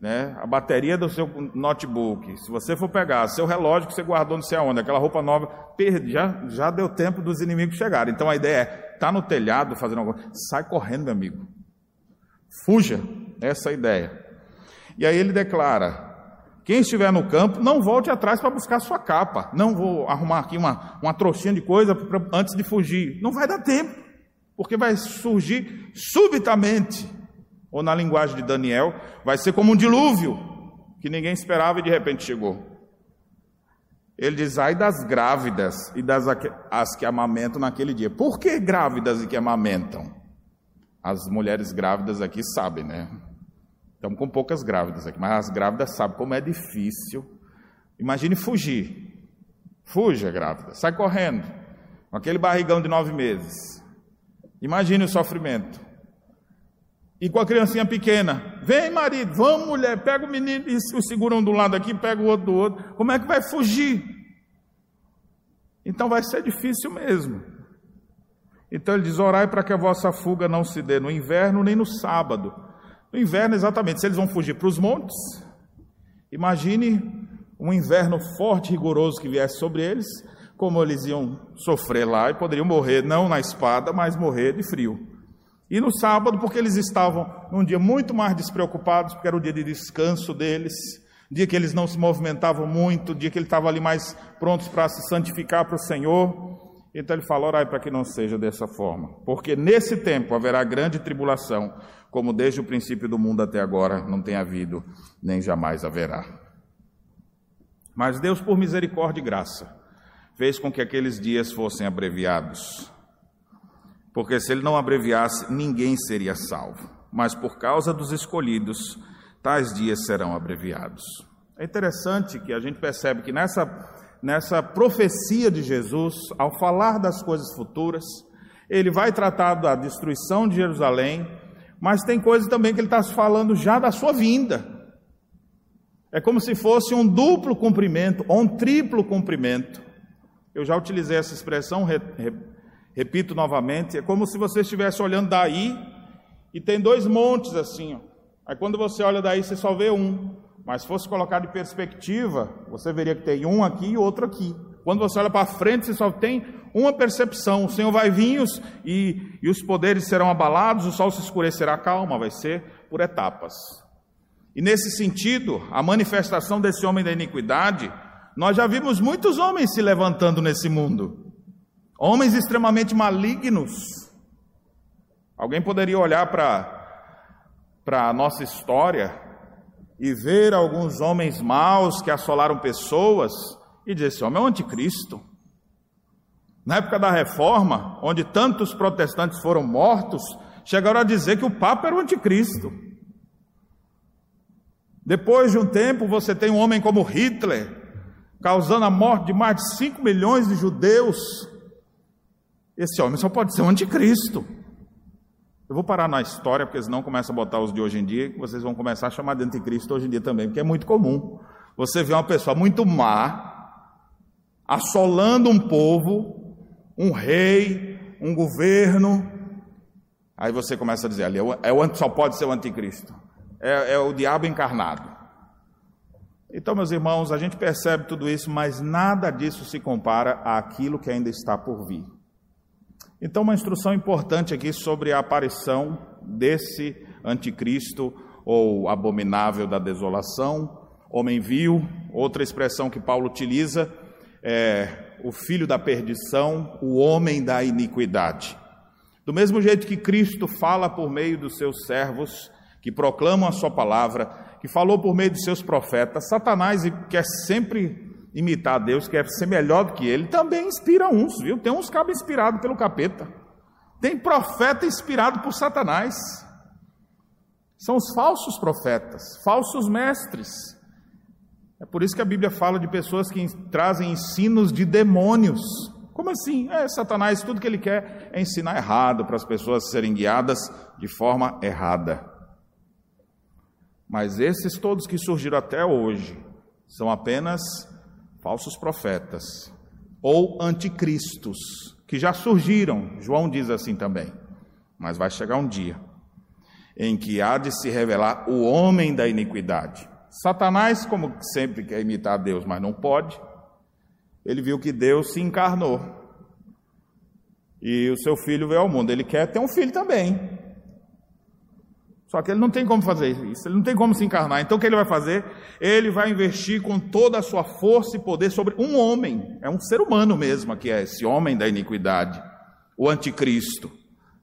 né, a bateria do seu notebook, se você for pegar seu relógio que você guardou não sei aonde, aquela roupa nova, perde, já, já deu tempo dos inimigos chegarem. Então a ideia é, tá no telhado fazendo alguma coisa, sai correndo, meu amigo. Fuja, essa é a ideia. E aí ele declara: quem estiver no campo, não volte atrás para buscar sua capa. Não vou arrumar aqui uma, uma trouxinha de coisa pra, antes de fugir. Não vai dar tempo, porque vai surgir subitamente ou na linguagem de Daniel, vai ser como um dilúvio que ninguém esperava e de repente chegou. Ele diz: ai das grávidas e das as que amamentam naquele dia. Por que grávidas e que amamentam? As mulheres grávidas aqui sabem, né? Estamos com poucas grávidas aqui, mas as grávidas sabem como é difícil. Imagine fugir. Fuja, grávida, sai correndo. Com aquele barrigão de nove meses. Imagine o sofrimento. E com a criancinha pequena, vem marido, vamos mulher, pega o menino e o segura um do lado aqui, pega o outro do outro. Como é que vai fugir? Então vai ser difícil mesmo. Então ele diz: orai para que a vossa fuga não se dê no inverno nem no sábado. No inverno, exatamente, se eles vão fugir para os montes, imagine um inverno forte, rigoroso que viesse sobre eles, como eles iam sofrer lá e poderiam morrer, não na espada, mas morrer de frio. E no sábado, porque eles estavam num dia muito mais despreocupados, porque era o dia de descanso deles, dia que eles não se movimentavam muito, dia que ele estava ali mais prontos para se santificar para o Senhor. Então ele fala: orai para que não seja dessa forma, porque nesse tempo haverá grande tribulação, como desde o princípio do mundo até agora não tem havido, nem jamais haverá. Mas Deus, por misericórdia e graça, fez com que aqueles dias fossem abreviados porque se ele não abreviasse, ninguém seria salvo. Mas por causa dos escolhidos, tais dias serão abreviados. É interessante que a gente percebe que nessa, nessa profecia de Jesus, ao falar das coisas futuras, ele vai tratar da destruição de Jerusalém, mas tem coisas também que ele está falando já da sua vinda. É como se fosse um duplo cumprimento, ou um triplo cumprimento. Eu já utilizei essa expressão Repito novamente, é como se você estivesse olhando daí e tem dois montes assim. Ó. Aí quando você olha daí, você só vê um. Mas se fosse colocar de perspectiva, você veria que tem um aqui e outro aqui. Quando você olha para frente, você só tem uma percepção: o Senhor vai vir e, e os poderes serão abalados, o sol se escurecerá, calma, vai ser por etapas. E nesse sentido, a manifestação desse homem da iniquidade, nós já vimos muitos homens se levantando nesse mundo. Homens extremamente malignos. Alguém poderia olhar para a nossa história e ver alguns homens maus que assolaram pessoas e dizer: esse homem é o anticristo. Na época da reforma, onde tantos protestantes foram mortos, chegaram a dizer que o Papa era o anticristo. Depois de um tempo, você tem um homem como Hitler, causando a morte de mais de 5 milhões de judeus, esse homem só pode ser um anticristo. Eu vou parar na história, porque senão começa a botar os de hoje em dia, vocês vão começar a chamar de anticristo hoje em dia também, porque é muito comum. Você vê uma pessoa muito má, assolando um povo, um rei, um governo, aí você começa a dizer ali, é o, só pode ser o anticristo. É, é o diabo encarnado. Então, meus irmãos, a gente percebe tudo isso, mas nada disso se compara àquilo que ainda está por vir. Então, uma instrução importante aqui sobre a aparição desse anticristo ou abominável da desolação, homem vil, outra expressão que Paulo utiliza é o filho da perdição, o homem da iniquidade. Do mesmo jeito que Cristo fala por meio dos seus servos, que proclamam a sua palavra, que falou por meio de seus profetas, Satanás quer sempre imitar Deus, quer ser melhor do que ele, também inspira uns, viu? Tem uns cabos inspirados pelo capeta. Tem profeta inspirado por Satanás. São os falsos profetas, falsos mestres. É por isso que a Bíblia fala de pessoas que trazem ensinos de demônios. Como assim? É, Satanás, tudo que ele quer é ensinar errado para as pessoas serem guiadas de forma errada. Mas esses todos que surgiram até hoje são apenas falsos profetas ou anticristos, que já surgiram, João diz assim também, mas vai chegar um dia. em que há de se revelar o homem da iniquidade. Satanás, como sempre quer imitar Deus, mas não pode, ele viu que Deus se encarnou. E o seu filho veio ao mundo. Ele quer ter um filho também. Só que ele não tem como fazer isso, ele não tem como se encarnar. Então o que ele vai fazer? Ele vai investir com toda a sua força e poder sobre um homem. É um ser humano mesmo que é esse homem da iniquidade, o anticristo.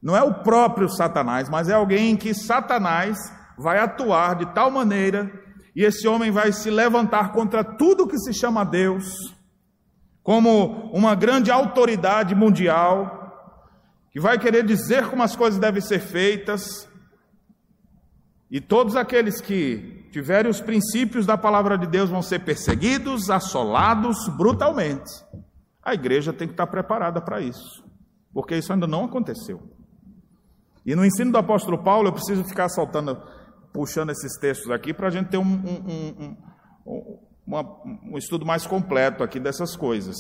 Não é o próprio Satanás, mas é alguém que Satanás vai atuar de tal maneira e esse homem vai se levantar contra tudo que se chama Deus, como uma grande autoridade mundial, que vai querer dizer como as coisas devem ser feitas, e todos aqueles que tiverem os princípios da palavra de Deus vão ser perseguidos, assolados brutalmente. A igreja tem que estar preparada para isso, porque isso ainda não aconteceu. E no ensino do apóstolo Paulo, eu preciso ficar soltando, puxando esses textos aqui para a gente ter um, um, um, uma, um estudo mais completo aqui dessas coisas.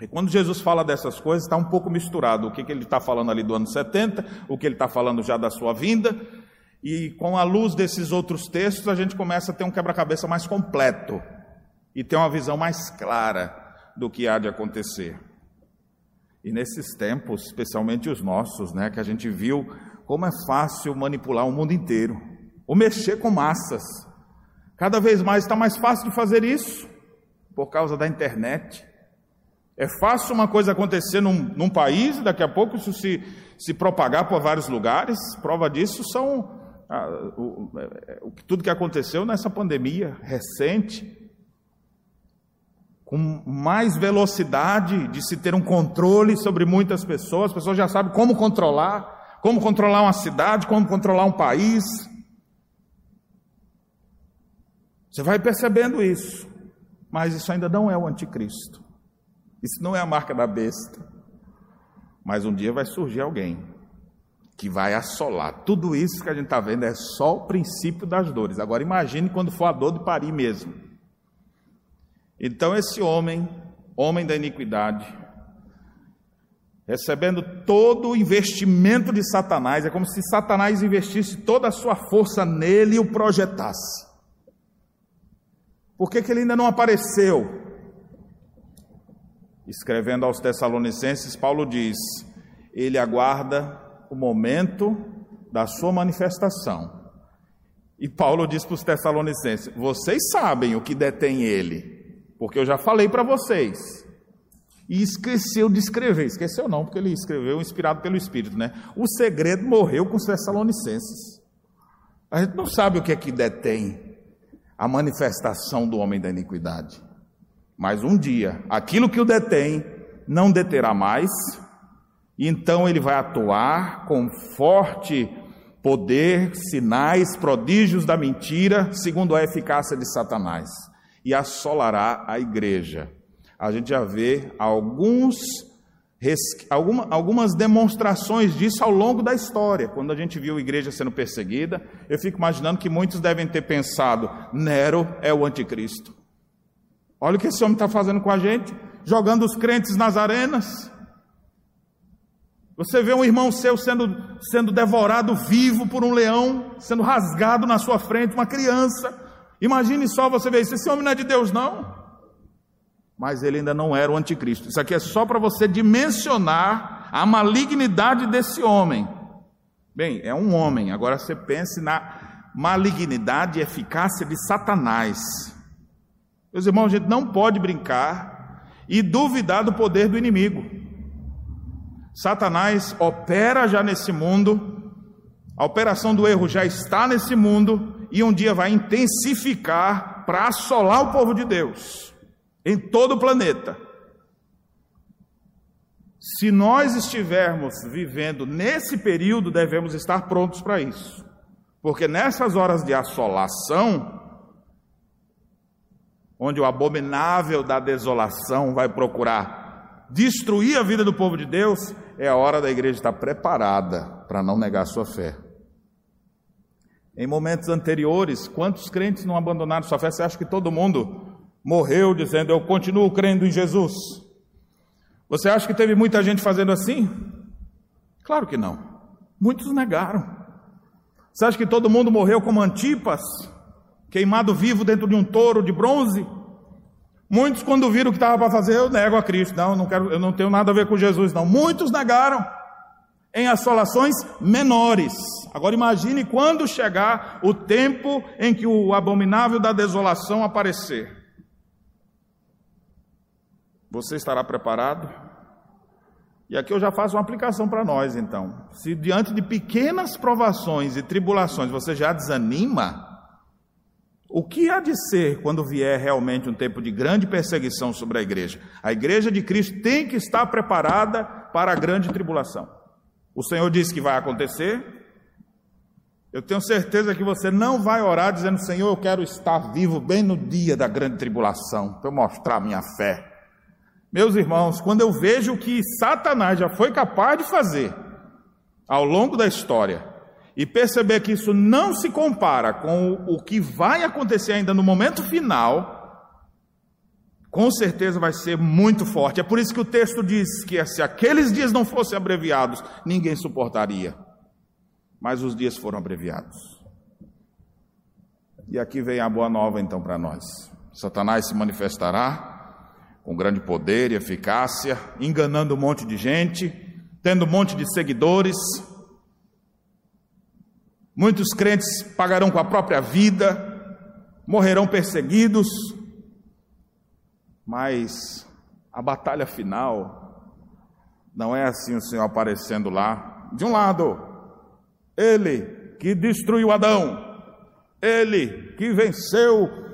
E quando Jesus fala dessas coisas, está um pouco misturado o que, que ele está falando ali do ano 70, o que ele está falando já da sua vinda, e com a luz desses outros textos, a gente começa a ter um quebra-cabeça mais completo e ter uma visão mais clara do que há de acontecer. E nesses tempos, especialmente os nossos, né, que a gente viu como é fácil manipular o mundo inteiro, ou mexer com massas. Cada vez mais está mais fácil de fazer isso, por causa da internet. É fácil uma coisa acontecer num, num país, daqui a pouco isso se, se propagar por vários lugares. Prova disso são ah, o, é, o, tudo que aconteceu nessa pandemia recente, com mais velocidade de se ter um controle sobre muitas pessoas, as pessoas já sabem como controlar, como controlar uma cidade, como controlar um país. Você vai percebendo isso, mas isso ainda não é o anticristo. Isso não é a marca da besta. Mas um dia vai surgir alguém que vai assolar. Tudo isso que a gente está vendo é só o princípio das dores. Agora imagine quando for a dor de parir mesmo. Então esse homem, homem da iniquidade, recebendo todo o investimento de Satanás, é como se Satanás investisse toda a sua força nele e o projetasse. Por que, que ele ainda não apareceu? Escrevendo aos Tessalonicenses, Paulo diz: ele aguarda o momento da sua manifestação. E Paulo diz para os Tessalonicenses: vocês sabem o que detém ele, porque eu já falei para vocês. E esqueceu de escrever, esqueceu não, porque ele escreveu inspirado pelo Espírito, né? O segredo morreu com os Tessalonicenses. A gente não sabe o que é que detém a manifestação do homem da iniquidade. Mas um dia, aquilo que o detém não deterá mais, então ele vai atuar com forte poder, sinais, prodígios da mentira, segundo a eficácia de Satanás, e assolará a igreja. A gente já vê alguns, algumas demonstrações disso ao longo da história. Quando a gente viu a igreja sendo perseguida, eu fico imaginando que muitos devem ter pensado: Nero é o anticristo. Olha o que esse homem está fazendo com a gente, jogando os crentes nas arenas. Você vê um irmão seu sendo, sendo devorado vivo por um leão, sendo rasgado na sua frente, uma criança. Imagine só você ver isso. Esse homem não é de Deus, não. Mas ele ainda não era o anticristo. Isso aqui é só para você dimensionar a malignidade desse homem. Bem, é um homem. Agora você pense na malignidade e eficácia de Satanás. Meus irmãos, a gente não pode brincar e duvidar do poder do inimigo. Satanás opera já nesse mundo, a operação do erro já está nesse mundo e um dia vai intensificar para assolar o povo de Deus em todo o planeta. Se nós estivermos vivendo nesse período, devemos estar prontos para isso, porque nessas horas de assolação, onde o abominável da desolação vai procurar destruir a vida do povo de Deus, é a hora da igreja estar preparada para não negar sua fé. Em momentos anteriores, quantos crentes não abandonaram sua fé? Você acha que todo mundo morreu dizendo eu continuo crendo em Jesus? Você acha que teve muita gente fazendo assim? Claro que não. Muitos negaram. Você acha que todo mundo morreu como Antipas, queimado vivo dentro de um touro de bronze? Muitos, quando viram o que estava para fazer, eu nego a Cristo. Não, não quero, eu não tenho nada a ver com Jesus, não. Muitos negaram em assolações menores. Agora imagine quando chegar o tempo em que o abominável da desolação aparecer. Você estará preparado? E aqui eu já faço uma aplicação para nós, então. Se diante de pequenas provações e tribulações você já desanima, o que há de ser quando vier realmente um tempo de grande perseguição sobre a igreja? A igreja de Cristo tem que estar preparada para a grande tribulação. O Senhor disse que vai acontecer. Eu tenho certeza que você não vai orar dizendo: Senhor, eu quero estar vivo bem no dia da grande tribulação, para eu mostrar minha fé. Meus irmãos, quando eu vejo o que Satanás já foi capaz de fazer ao longo da história e perceber que isso não se compara com o que vai acontecer ainda no momento final, com certeza vai ser muito forte. É por isso que o texto diz que se aqueles dias não fossem abreviados, ninguém suportaria. Mas os dias foram abreviados. E aqui vem a boa nova então para nós. Satanás se manifestará com grande poder e eficácia, enganando um monte de gente, tendo um monte de seguidores. Muitos crentes pagarão com a própria vida, morrerão perseguidos, mas a batalha final não é assim o Senhor aparecendo lá. De um lado, ele que destruiu Adão, ele que venceu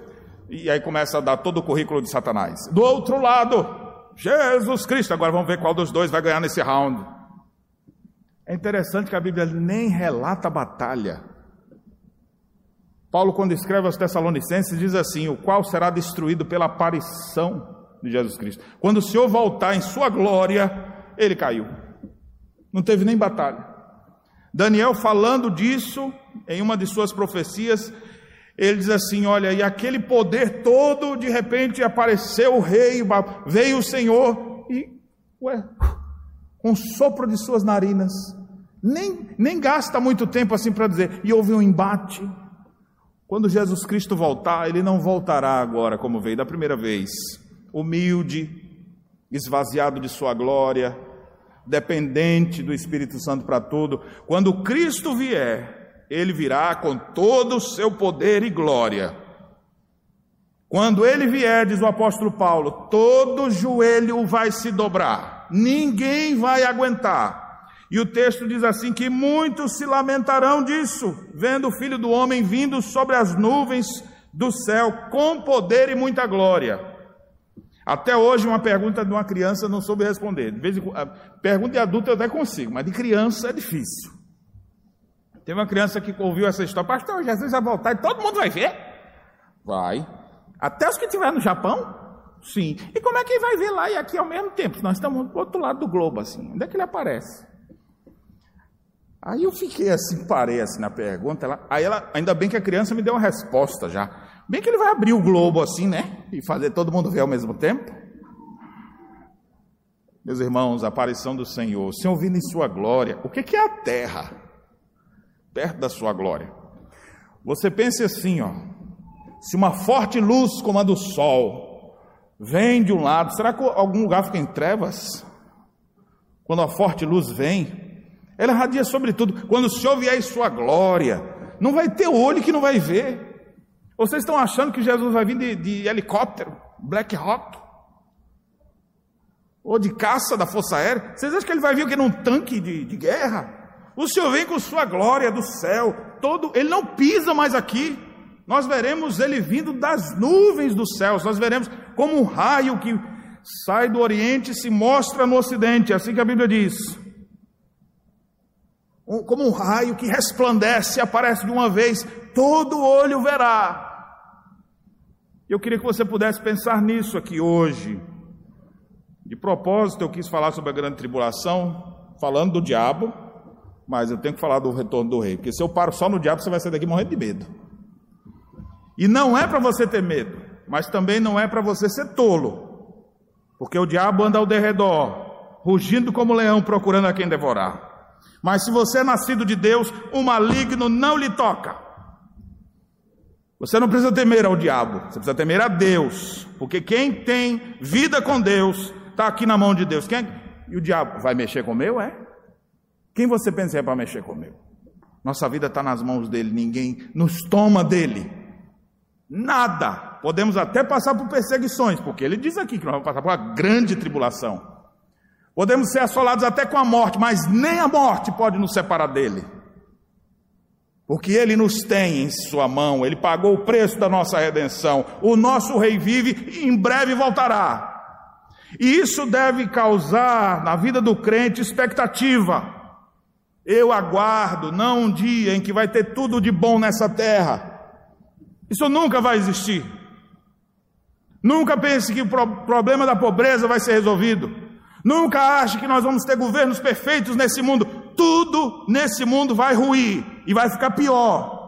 e aí começa a dar todo o currículo de Satanás. Do outro lado, Jesus Cristo. Agora vamos ver qual dos dois vai ganhar nesse round. É interessante que a Bíblia nem relata a batalha. Paulo, quando escreve aos Tessalonicenses, diz assim: O qual será destruído pela aparição de Jesus Cristo. Quando o Senhor voltar em sua glória, ele caiu. Não teve nem batalha. Daniel, falando disso, em uma de suas profecias, ele diz assim: Olha, e aquele poder todo, de repente apareceu o rei, veio o Senhor, e, ué, com sopro de suas narinas, nem, nem gasta muito tempo assim para dizer, e houve um embate. Quando Jesus Cristo voltar, ele não voltará agora como veio da primeira vez, humilde, esvaziado de sua glória, dependente do Espírito Santo para tudo. Quando Cristo vier, ele virá com todo o seu poder e glória. Quando ele vier, diz o apóstolo Paulo, todo joelho vai se dobrar, ninguém vai aguentar. E o texto diz assim: que muitos se lamentarão disso, vendo o filho do homem vindo sobre as nuvens do céu com poder e muita glória. Até hoje, uma pergunta de uma criança não soube responder. De vez em pergunta de adulto eu até consigo, mas de criança é difícil. Teve uma criança que ouviu essa história, pastor, Jesus vai voltar e todo mundo vai ver? Vai. Até os que estiverem no Japão? Sim. E como é que ele vai ver lá e aqui ao mesmo tempo? Nós estamos do outro lado do globo, assim. Onde é que ele aparece? Aí eu fiquei assim, parei assim na pergunta. Ela, aí ela, ainda bem que a criança me deu uma resposta já. Bem que ele vai abrir o globo assim, né? E fazer todo mundo ver ao mesmo tempo. Meus irmãos, a aparição do Senhor, o Senhor vindo em sua glória. O que é a terra? perto da sua glória. Você pense assim, ó, se uma forte luz como a do sol vem de um lado, será que algum lugar fica em trevas? Quando a forte luz vem, ela radia sobre tudo. Quando o Senhor vier em sua glória, não vai ter olho que não vai ver. Vocês estão achando que Jesus vai vir de, de helicóptero, Black Hawk? Ou de caça da Força Aérea? Vocês acham que ele vai vir aqui num tanque de, de guerra? O Senhor vem com sua glória do céu, todo, ele não pisa mais aqui. Nós veremos ele vindo das nuvens dos céus, nós veremos como um raio que sai do oriente e se mostra no ocidente, é assim que a Bíblia diz. Como um raio que resplandece, aparece de uma vez, todo olho verá. Eu queria que você pudesse pensar nisso aqui hoje. De propósito, eu quis falar sobre a grande tribulação, falando do diabo, mas eu tenho que falar do retorno do rei, porque se eu paro só no diabo, você vai sair daqui morrendo de medo. E não é para você ter medo, mas também não é para você ser tolo, porque o diabo anda ao derredor, rugindo como leão, procurando a quem devorar. Mas se você é nascido de Deus, o maligno não lhe toca. Você não precisa temer ao diabo, você precisa temer a Deus, porque quem tem vida com Deus está aqui na mão de Deus. Quem é? E o diabo vai mexer com o meu? É? Quem você pensa é para mexer com o meu? Nossa vida está nas mãos dele, ninguém nos toma dele. Nada. Podemos até passar por perseguições, porque ele diz aqui que nós vamos passar por uma grande tribulação. Podemos ser assolados até com a morte, mas nem a morte pode nos separar dele. Porque ele nos tem em sua mão, ele pagou o preço da nossa redenção. O nosso rei vive e em breve voltará. E isso deve causar na vida do crente expectativa. Eu aguardo, não um dia em que vai ter tudo de bom nessa terra. Isso nunca vai existir. Nunca pense que o problema da pobreza vai ser resolvido. Nunca ache que nós vamos ter governos perfeitos nesse mundo. Tudo nesse mundo vai ruir e vai ficar pior.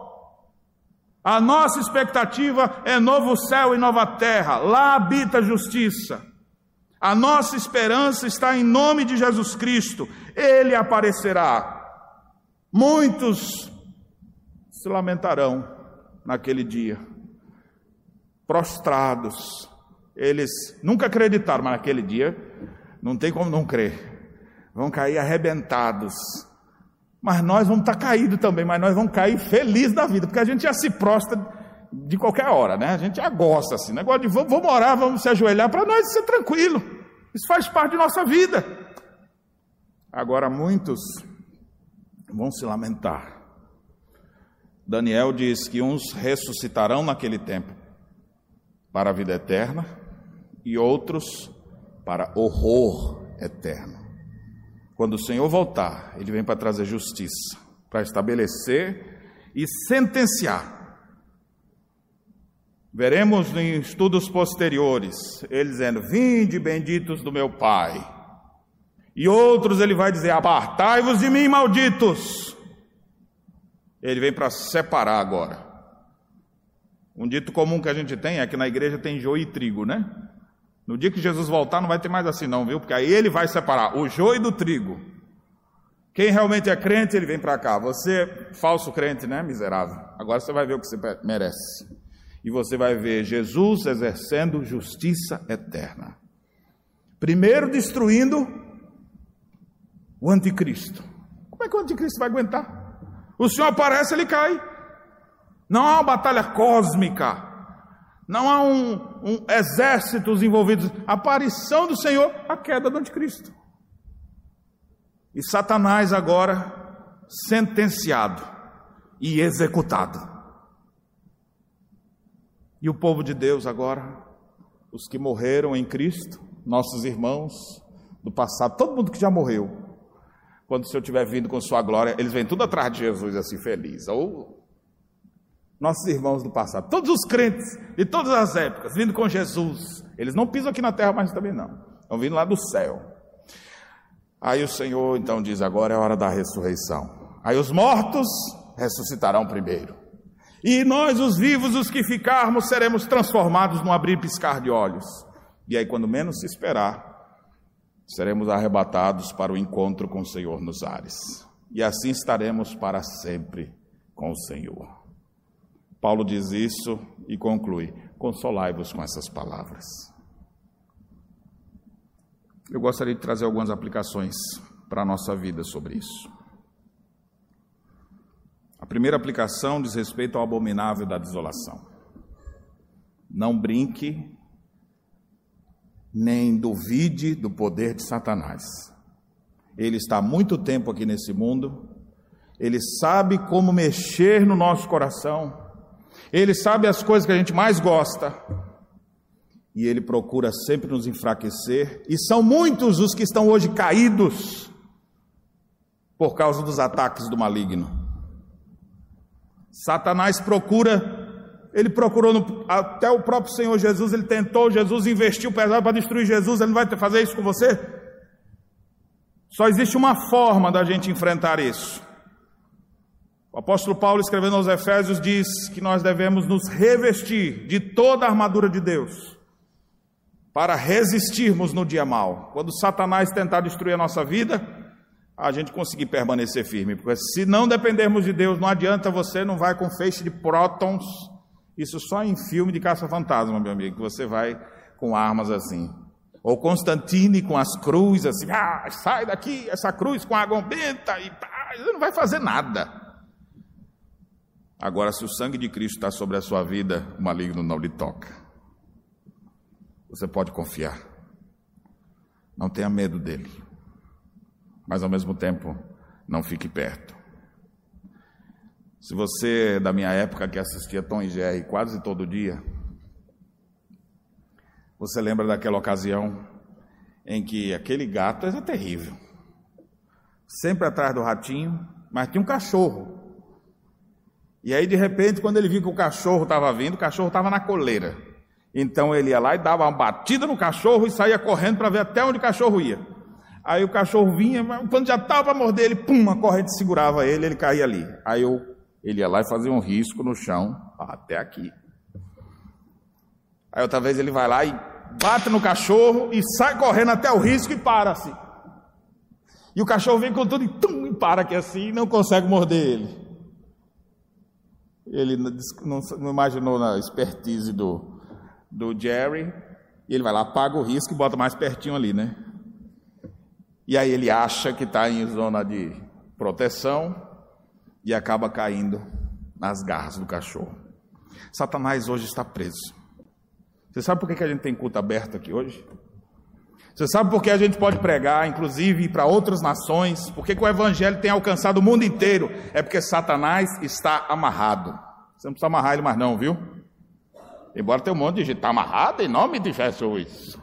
A nossa expectativa é novo céu e nova terra. Lá habita a justiça. A nossa esperança está em nome de Jesus Cristo. Ele aparecerá. Muitos se lamentarão naquele dia, prostrados. Eles nunca acreditaram, mas naquele dia não tem como não crer. Vão cair arrebentados. Mas nós vamos estar caídos também, mas nós vamos cair felizes da vida, porque a gente já se prostra de qualquer hora, né? A gente já gosta assim, negócio de vamos, vamos orar, vamos se ajoelhar para nós ser tranquilo. Isso faz parte de nossa vida. Agora muitos vão se lamentar. Daniel diz que uns ressuscitarão naquele tempo para a vida eterna e outros para horror eterno. Quando o Senhor voltar, ele vem para trazer justiça, para estabelecer e sentenciar. Veremos em estudos posteriores ele dizendo: Vinde benditos do meu Pai e outros ele vai dizer: Apartai-vos de mim, malditos. Ele vem para separar agora. Um dito comum que a gente tem é que na igreja tem joio e trigo, né? No dia que Jesus voltar, não vai ter mais assim, não, viu? Porque aí ele vai separar o joio do trigo. Quem realmente é crente, ele vem para cá. Você, falso crente, né? Miserável. Agora você vai ver o que você merece. E você vai ver Jesus exercendo justiça eterna. Primeiro destruindo o anticristo. Como é que o anticristo vai aguentar? O Senhor aparece, ele cai. Não há uma batalha cósmica. Não há um, um exércitos envolvidos. A aparição do Senhor, a queda do anticristo. E Satanás agora sentenciado e executado. E o povo de Deus agora, os que morreram em Cristo, nossos irmãos do passado, todo mundo que já morreu, quando o Senhor estiver vindo com sua glória, eles vêm tudo atrás de Jesus assim feliz. Ou nossos irmãos do passado, todos os crentes de todas as épocas, vindo com Jesus. Eles não pisam aqui na terra mais também não. Estão vindo lá do céu. Aí o Senhor então diz: agora é a hora da ressurreição. Aí os mortos ressuscitarão primeiro. E nós, os vivos, os que ficarmos, seremos transformados num abrir e piscar de olhos. E aí, quando menos se esperar, seremos arrebatados para o encontro com o Senhor nos ares. E assim estaremos para sempre com o Senhor. Paulo diz isso e conclui: consolai-vos com essas palavras. Eu gostaria de trazer algumas aplicações para a nossa vida sobre isso. A primeira aplicação diz respeito ao abominável da desolação. Não brinque nem duvide do poder de Satanás. Ele está há muito tempo aqui nesse mundo, ele sabe como mexer no nosso coração, ele sabe as coisas que a gente mais gosta, e ele procura sempre nos enfraquecer, e são muitos os que estão hoje caídos por causa dos ataques do maligno. Satanás procura ele procurou no, até o próprio Senhor Jesus, ele tentou Jesus, investiu pesado para destruir Jesus, ele não vai fazer isso com você? Só existe uma forma da gente enfrentar isso. O apóstolo Paulo, escrevendo aos Efésios, diz que nós devemos nos revestir de toda a armadura de Deus para resistirmos no dia mal. Quando Satanás tentar destruir a nossa vida, a gente conseguir permanecer firme. Porque se não dependermos de Deus, não adianta você, não vai com feixe de prótons. Isso só em filme de caça-fantasma, meu amigo, que você vai com armas assim. Ou Constantine com as cruzes, assim, ah, sai daqui, essa cruz com água benta, e pá, não vai fazer nada. Agora, se o sangue de Cristo está sobre a sua vida, o maligno não lhe toca. Você pode confiar. Não tenha medo dele. Mas ao mesmo tempo, não fique perto. Se você é da minha época que assistia Tom e Jerry quase todo dia, você lembra daquela ocasião em que aquele gato era terrível. Sempre atrás do ratinho, mas tinha um cachorro e aí, de repente, quando ele viu que o cachorro estava vindo, o cachorro estava na coleira. Então ele ia lá e dava uma batida no cachorro e saía correndo para ver até onde o cachorro ia. Aí o cachorro vinha, quando já estava para morder ele, pum, a corrente segurava ele, ele caía ali. Aí eu, ele ia lá e fazia um risco no chão, até aqui. Aí outra vez ele vai lá e bate no cachorro e sai correndo até o risco e para assim. E o cachorro vem com tudo e, tum, e para aqui assim e não consegue morder ele. Ele não, não imaginou na expertise do, do Jerry. E ele vai lá, paga o risco e bota mais pertinho ali, né? E aí ele acha que está em zona de proteção e acaba caindo nas garras do cachorro. Satanás hoje está preso. Você sabe por que a gente tem culto aberto aqui hoje? Você sabe por que a gente pode pregar, inclusive para outras nações? Por que o Evangelho tem alcançado o mundo inteiro? É porque Satanás está amarrado. Você não precisa amarrar ele mais, não, viu? Embora tenha um monte de gente está amarrado em nome de Jesus.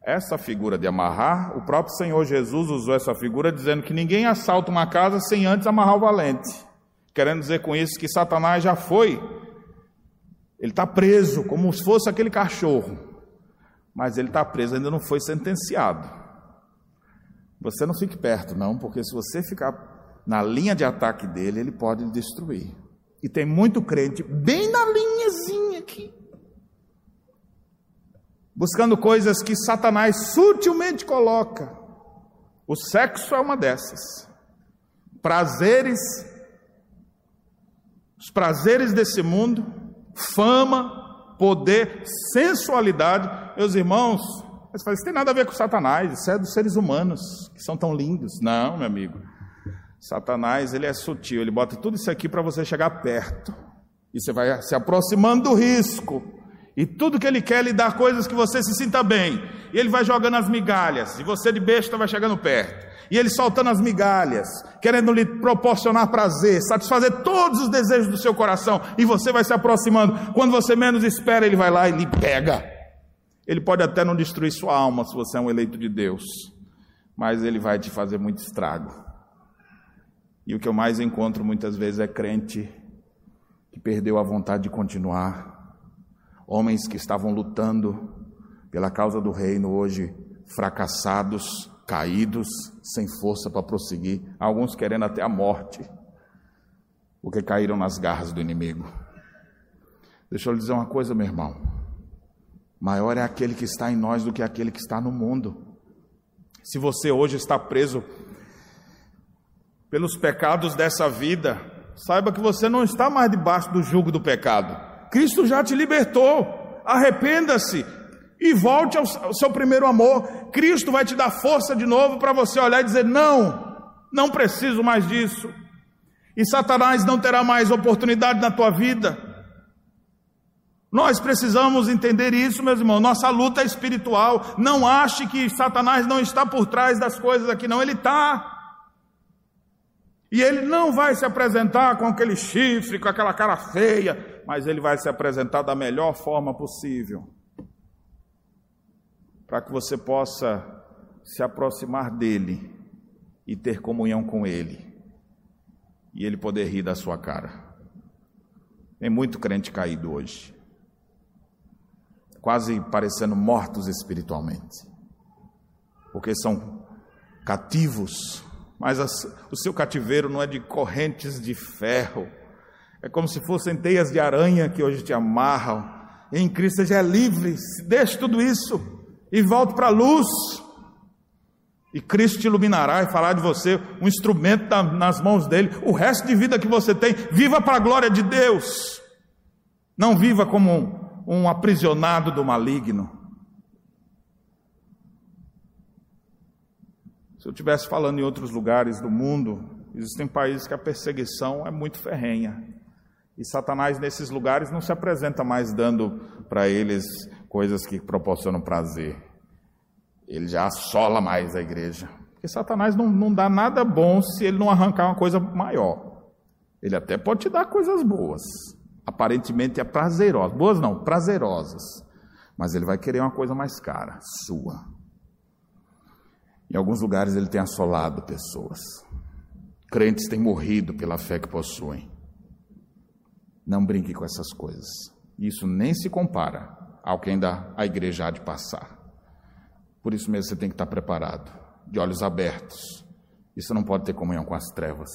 Essa figura de amarrar, o próprio Senhor Jesus usou essa figura dizendo que ninguém assalta uma casa sem antes amarrar o valente. Querendo dizer com isso que Satanás já foi, ele está preso, como se fosse aquele cachorro mas ele está preso, ainda não foi sentenciado. Você não fique perto, não, porque se você ficar na linha de ataque dele, ele pode lhe destruir. E tem muito crente bem na linhazinha aqui, buscando coisas que Satanás sutilmente coloca. O sexo é uma dessas. Prazeres, os prazeres desse mundo, fama, poder, sensualidade. Meus irmãos, isso tem nada a ver com Satanás, isso é dos seres humanos, que são tão lindos. Não, meu amigo. Satanás, ele é sutil, ele bota tudo isso aqui para você chegar perto. E você vai se aproximando do risco. E tudo que ele quer é lhe dar coisas que você se sinta bem. E ele vai jogando as migalhas, e você de besta vai chegando perto e ele soltando as migalhas, querendo lhe proporcionar prazer, satisfazer todos os desejos do seu coração, e você vai se aproximando. Quando você menos espera, ele vai lá e lhe pega. Ele pode até não destruir sua alma se você é um eleito de Deus, mas ele vai te fazer muito estrago. E o que eu mais encontro muitas vezes é crente que perdeu a vontade de continuar, homens que estavam lutando pela causa do reino hoje fracassados, caídos, sem força para prosseguir, alguns querendo até a morte, porque caíram nas garras do inimigo. Deixa eu lhe dizer uma coisa, meu irmão. Maior é aquele que está em nós do que aquele que está no mundo. Se você hoje está preso pelos pecados dessa vida, saiba que você não está mais debaixo do jugo do pecado. Cristo já te libertou. Arrependa-se, e volte ao, seu primeiro amor. Cristo vai te dar força de novo para você olhar e dizer: não, não preciso mais disso. E Satanás não terá mais oportunidade na tua vida. Nós precisamos entender isso, meus irmãos. Nossa luta é espiritual. Não ache que Satanás não está por trás das coisas aqui, não. Ele está. E ele não vai se apresentar com aquele chifre, com aquela cara feia, mas ele vai se apresentar da melhor forma possível para que você possa se aproximar dele e ter comunhão com ele, e ele poder rir da sua cara. Tem muito crente caído hoje, quase parecendo mortos espiritualmente, porque são cativos, mas as, o seu cativeiro não é de correntes de ferro, é como se fossem teias de aranha que hoje te amarram. Em Cristo já é livre, deixe tudo isso e volte para a luz. E Cristo te iluminará e fará de você um instrumento nas mãos dele. O resto de vida que você tem, viva para a glória de Deus. Não viva como um, um aprisionado do maligno. Se eu estivesse falando em outros lugares do mundo, existem países que a perseguição é muito ferrenha. E Satanás, nesses lugares, não se apresenta mais dando para eles coisas que proporcionam prazer. Ele já assola mais a igreja. Porque Satanás não, não dá nada bom se ele não arrancar uma coisa maior. Ele até pode te dar coisas boas, aparentemente é prazerosas. Boas não, prazerosas. Mas ele vai querer uma coisa mais cara, sua. Em alguns lugares ele tem assolado pessoas. Crentes têm morrido pela fé que possuem. Não brinque com essas coisas. Isso nem se compara ao que ainda a igreja há de passar. Por isso mesmo você tem que estar preparado, de olhos abertos. Isso não pode ter comunhão com as trevas.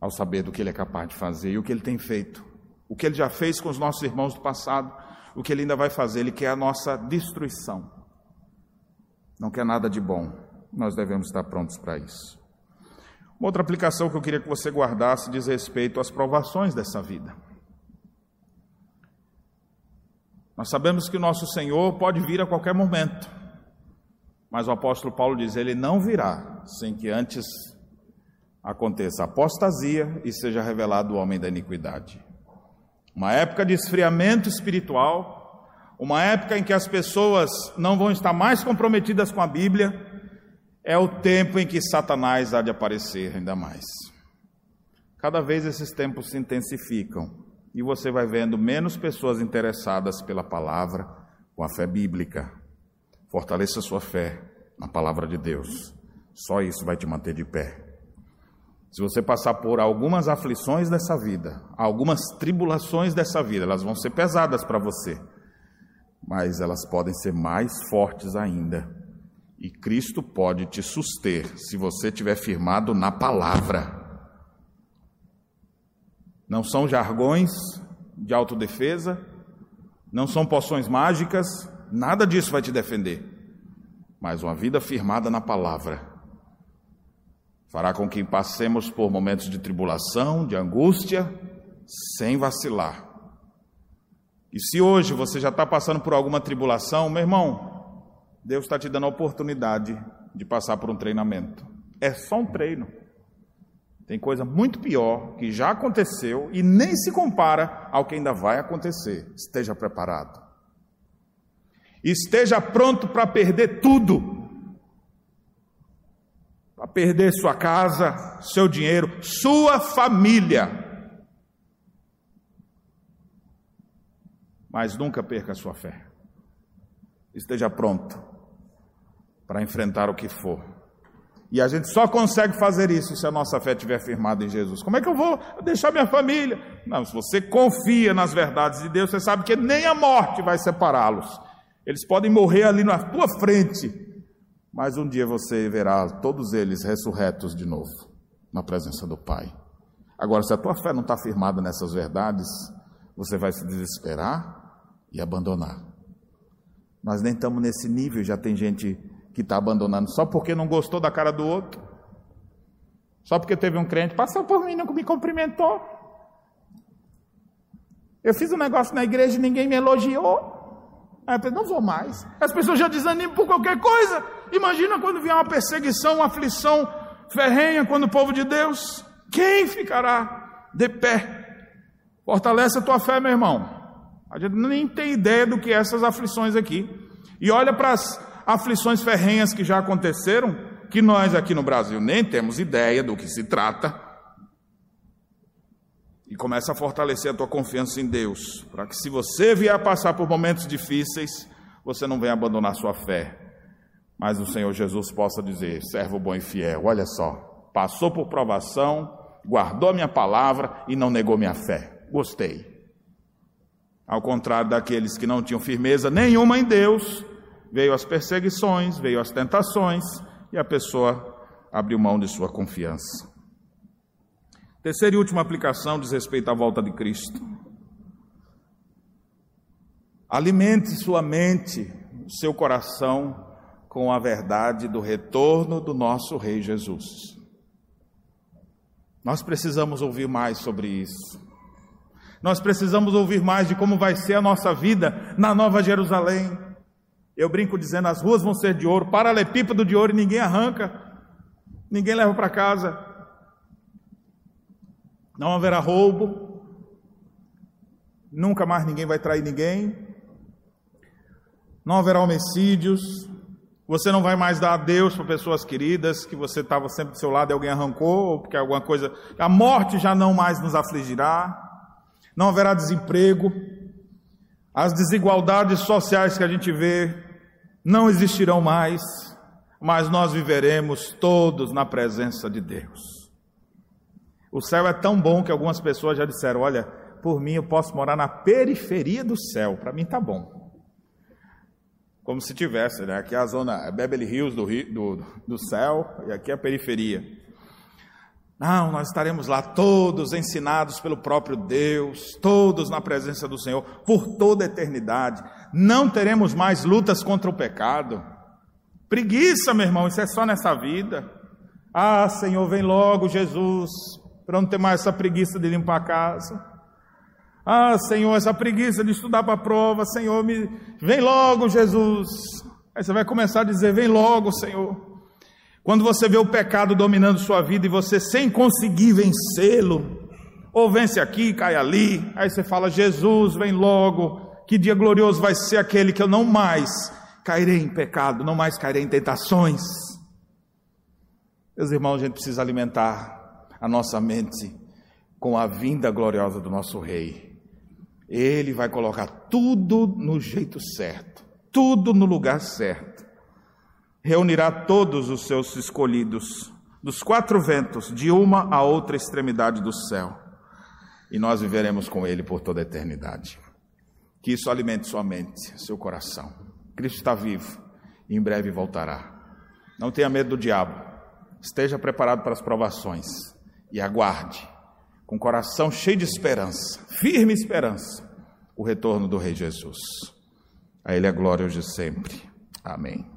Ao saber do que ele é capaz de fazer e o que ele tem feito, o que ele já fez com os nossos irmãos do passado, o que ele ainda vai fazer, ele quer a nossa destruição. Não quer nada de bom. Nós devemos estar prontos para isso. Uma outra aplicação que eu queria que você guardasse diz respeito às provações dessa vida. Nós sabemos que o nosso Senhor pode vir a qualquer momento, mas o apóstolo Paulo diz: ele não virá sem que antes aconteça apostasia e seja revelado o homem da iniquidade. Uma época de esfriamento espiritual, uma época em que as pessoas não vão estar mais comprometidas com a Bíblia, é o tempo em que Satanás há de aparecer ainda mais. Cada vez esses tempos se intensificam e você vai vendo menos pessoas interessadas pela palavra com a fé bíblica. Fortaleça sua fé na palavra de Deus. Só isso vai te manter de pé. Se você passar por algumas aflições dessa vida, algumas tribulações dessa vida, elas vão ser pesadas para você, mas elas podem ser mais fortes ainda. E Cristo pode te suster se você estiver firmado na palavra. Não são jargões de autodefesa, não são poções mágicas, nada disso vai te defender. Mas uma vida firmada na palavra fará com que passemos por momentos de tribulação, de angústia, sem vacilar. E se hoje você já está passando por alguma tribulação, meu irmão, Deus está te dando a oportunidade de passar por um treinamento. É só um treino. Tem coisa muito pior que já aconteceu e nem se compara ao que ainda vai acontecer. Esteja preparado. Esteja pronto para perder tudo. Para perder sua casa, seu dinheiro, sua família. Mas nunca perca a sua fé. Esteja pronto para enfrentar o que for. E a gente só consegue fazer isso se a nossa fé estiver firmada em Jesus. Como é que eu vou deixar minha família? Não, se você confia nas verdades de Deus, você sabe que nem a morte vai separá-los. Eles podem morrer ali na tua frente, mas um dia você verá todos eles ressurretos de novo, na presença do Pai. Agora, se a tua fé não está firmada nessas verdades, você vai se desesperar e abandonar. Nós nem estamos nesse nível, já tem gente que está abandonando só porque não gostou da cara do outro, só porque teve um crente, passou por mim, não me cumprimentou. Eu fiz um negócio na igreja e ninguém me elogiou. Aí eu não vou mais. As pessoas já desanimam por qualquer coisa. Imagina quando vier uma perseguição, uma aflição ferrenha quando o povo de Deus. Quem ficará de pé? Fortalece a tua fé, meu irmão. A gente nem tem ideia do que é essas aflições aqui. E olha para as aflições ferrenhas que já aconteceram, que nós aqui no Brasil nem temos ideia do que se trata. E começa a fortalecer a tua confiança em Deus, para que se você vier a passar por momentos difíceis, você não venha abandonar sua fé. Mas o Senhor Jesus possa dizer: servo bom e fiel, olha só, passou por provação, guardou minha palavra e não negou minha fé. Gostei. Ao contrário daqueles que não tinham firmeza nenhuma em Deus, veio as perseguições, veio as tentações e a pessoa abriu mão de sua confiança. Terceira e última aplicação diz respeito à volta de Cristo. Alimente sua mente, seu coração com a verdade do retorno do nosso Rei Jesus. Nós precisamos ouvir mais sobre isso. Nós precisamos ouvir mais de como vai ser a nossa vida na Nova Jerusalém. Eu brinco dizendo: as ruas vão ser de ouro, paralelepípedo de ouro e ninguém arranca, ninguém leva para casa. Não haverá roubo, nunca mais ninguém vai trair ninguém, não haverá homicídios, você não vai mais dar adeus para pessoas queridas que você estava sempre do seu lado e alguém arrancou, ou porque alguma coisa. A morte já não mais nos afligirá, não haverá desemprego, as desigualdades sociais que a gente vê não existirão mais, mas nós viveremos todos na presença de Deus. O céu é tão bom que algumas pessoas já disseram: Olha, por mim eu posso morar na periferia do céu, para mim está bom como se tivesse, né? Aqui é a zona Beverly Hills do, do, do céu e aqui é a periferia. Não, nós estaremos lá todos ensinados pelo próprio Deus, todos na presença do Senhor, por toda a eternidade. Não teremos mais lutas contra o pecado. Preguiça, meu irmão, isso é só nessa vida. Ah, Senhor, vem logo, Jesus, para não ter mais essa preguiça de limpar a casa. Ah, Senhor, essa preguiça de estudar para a prova, Senhor, me... vem logo, Jesus. Aí você vai começar a dizer: Vem logo, Senhor. Quando você vê o pecado dominando sua vida e você sem conseguir vencê-lo, ou vence aqui, cai ali, aí você fala: Jesus, vem logo. Que dia glorioso vai ser aquele que eu não mais cairei em pecado, não mais cairei em tentações. Meus irmãos, a gente precisa alimentar a nossa mente com a vinda gloriosa do nosso Rei. Ele vai colocar tudo no jeito certo, tudo no lugar certo. Reunirá todos os seus escolhidos dos quatro ventos, de uma a outra extremidade do céu, e nós viveremos com Ele por toda a eternidade. Que isso alimente sua mente, seu coração. Cristo está vivo e em breve voltará. Não tenha medo do diabo, esteja preparado para as provações e aguarde com coração cheio de esperança, firme esperança, o retorno do Rei Jesus. A Ele a glória hoje e sempre. Amém.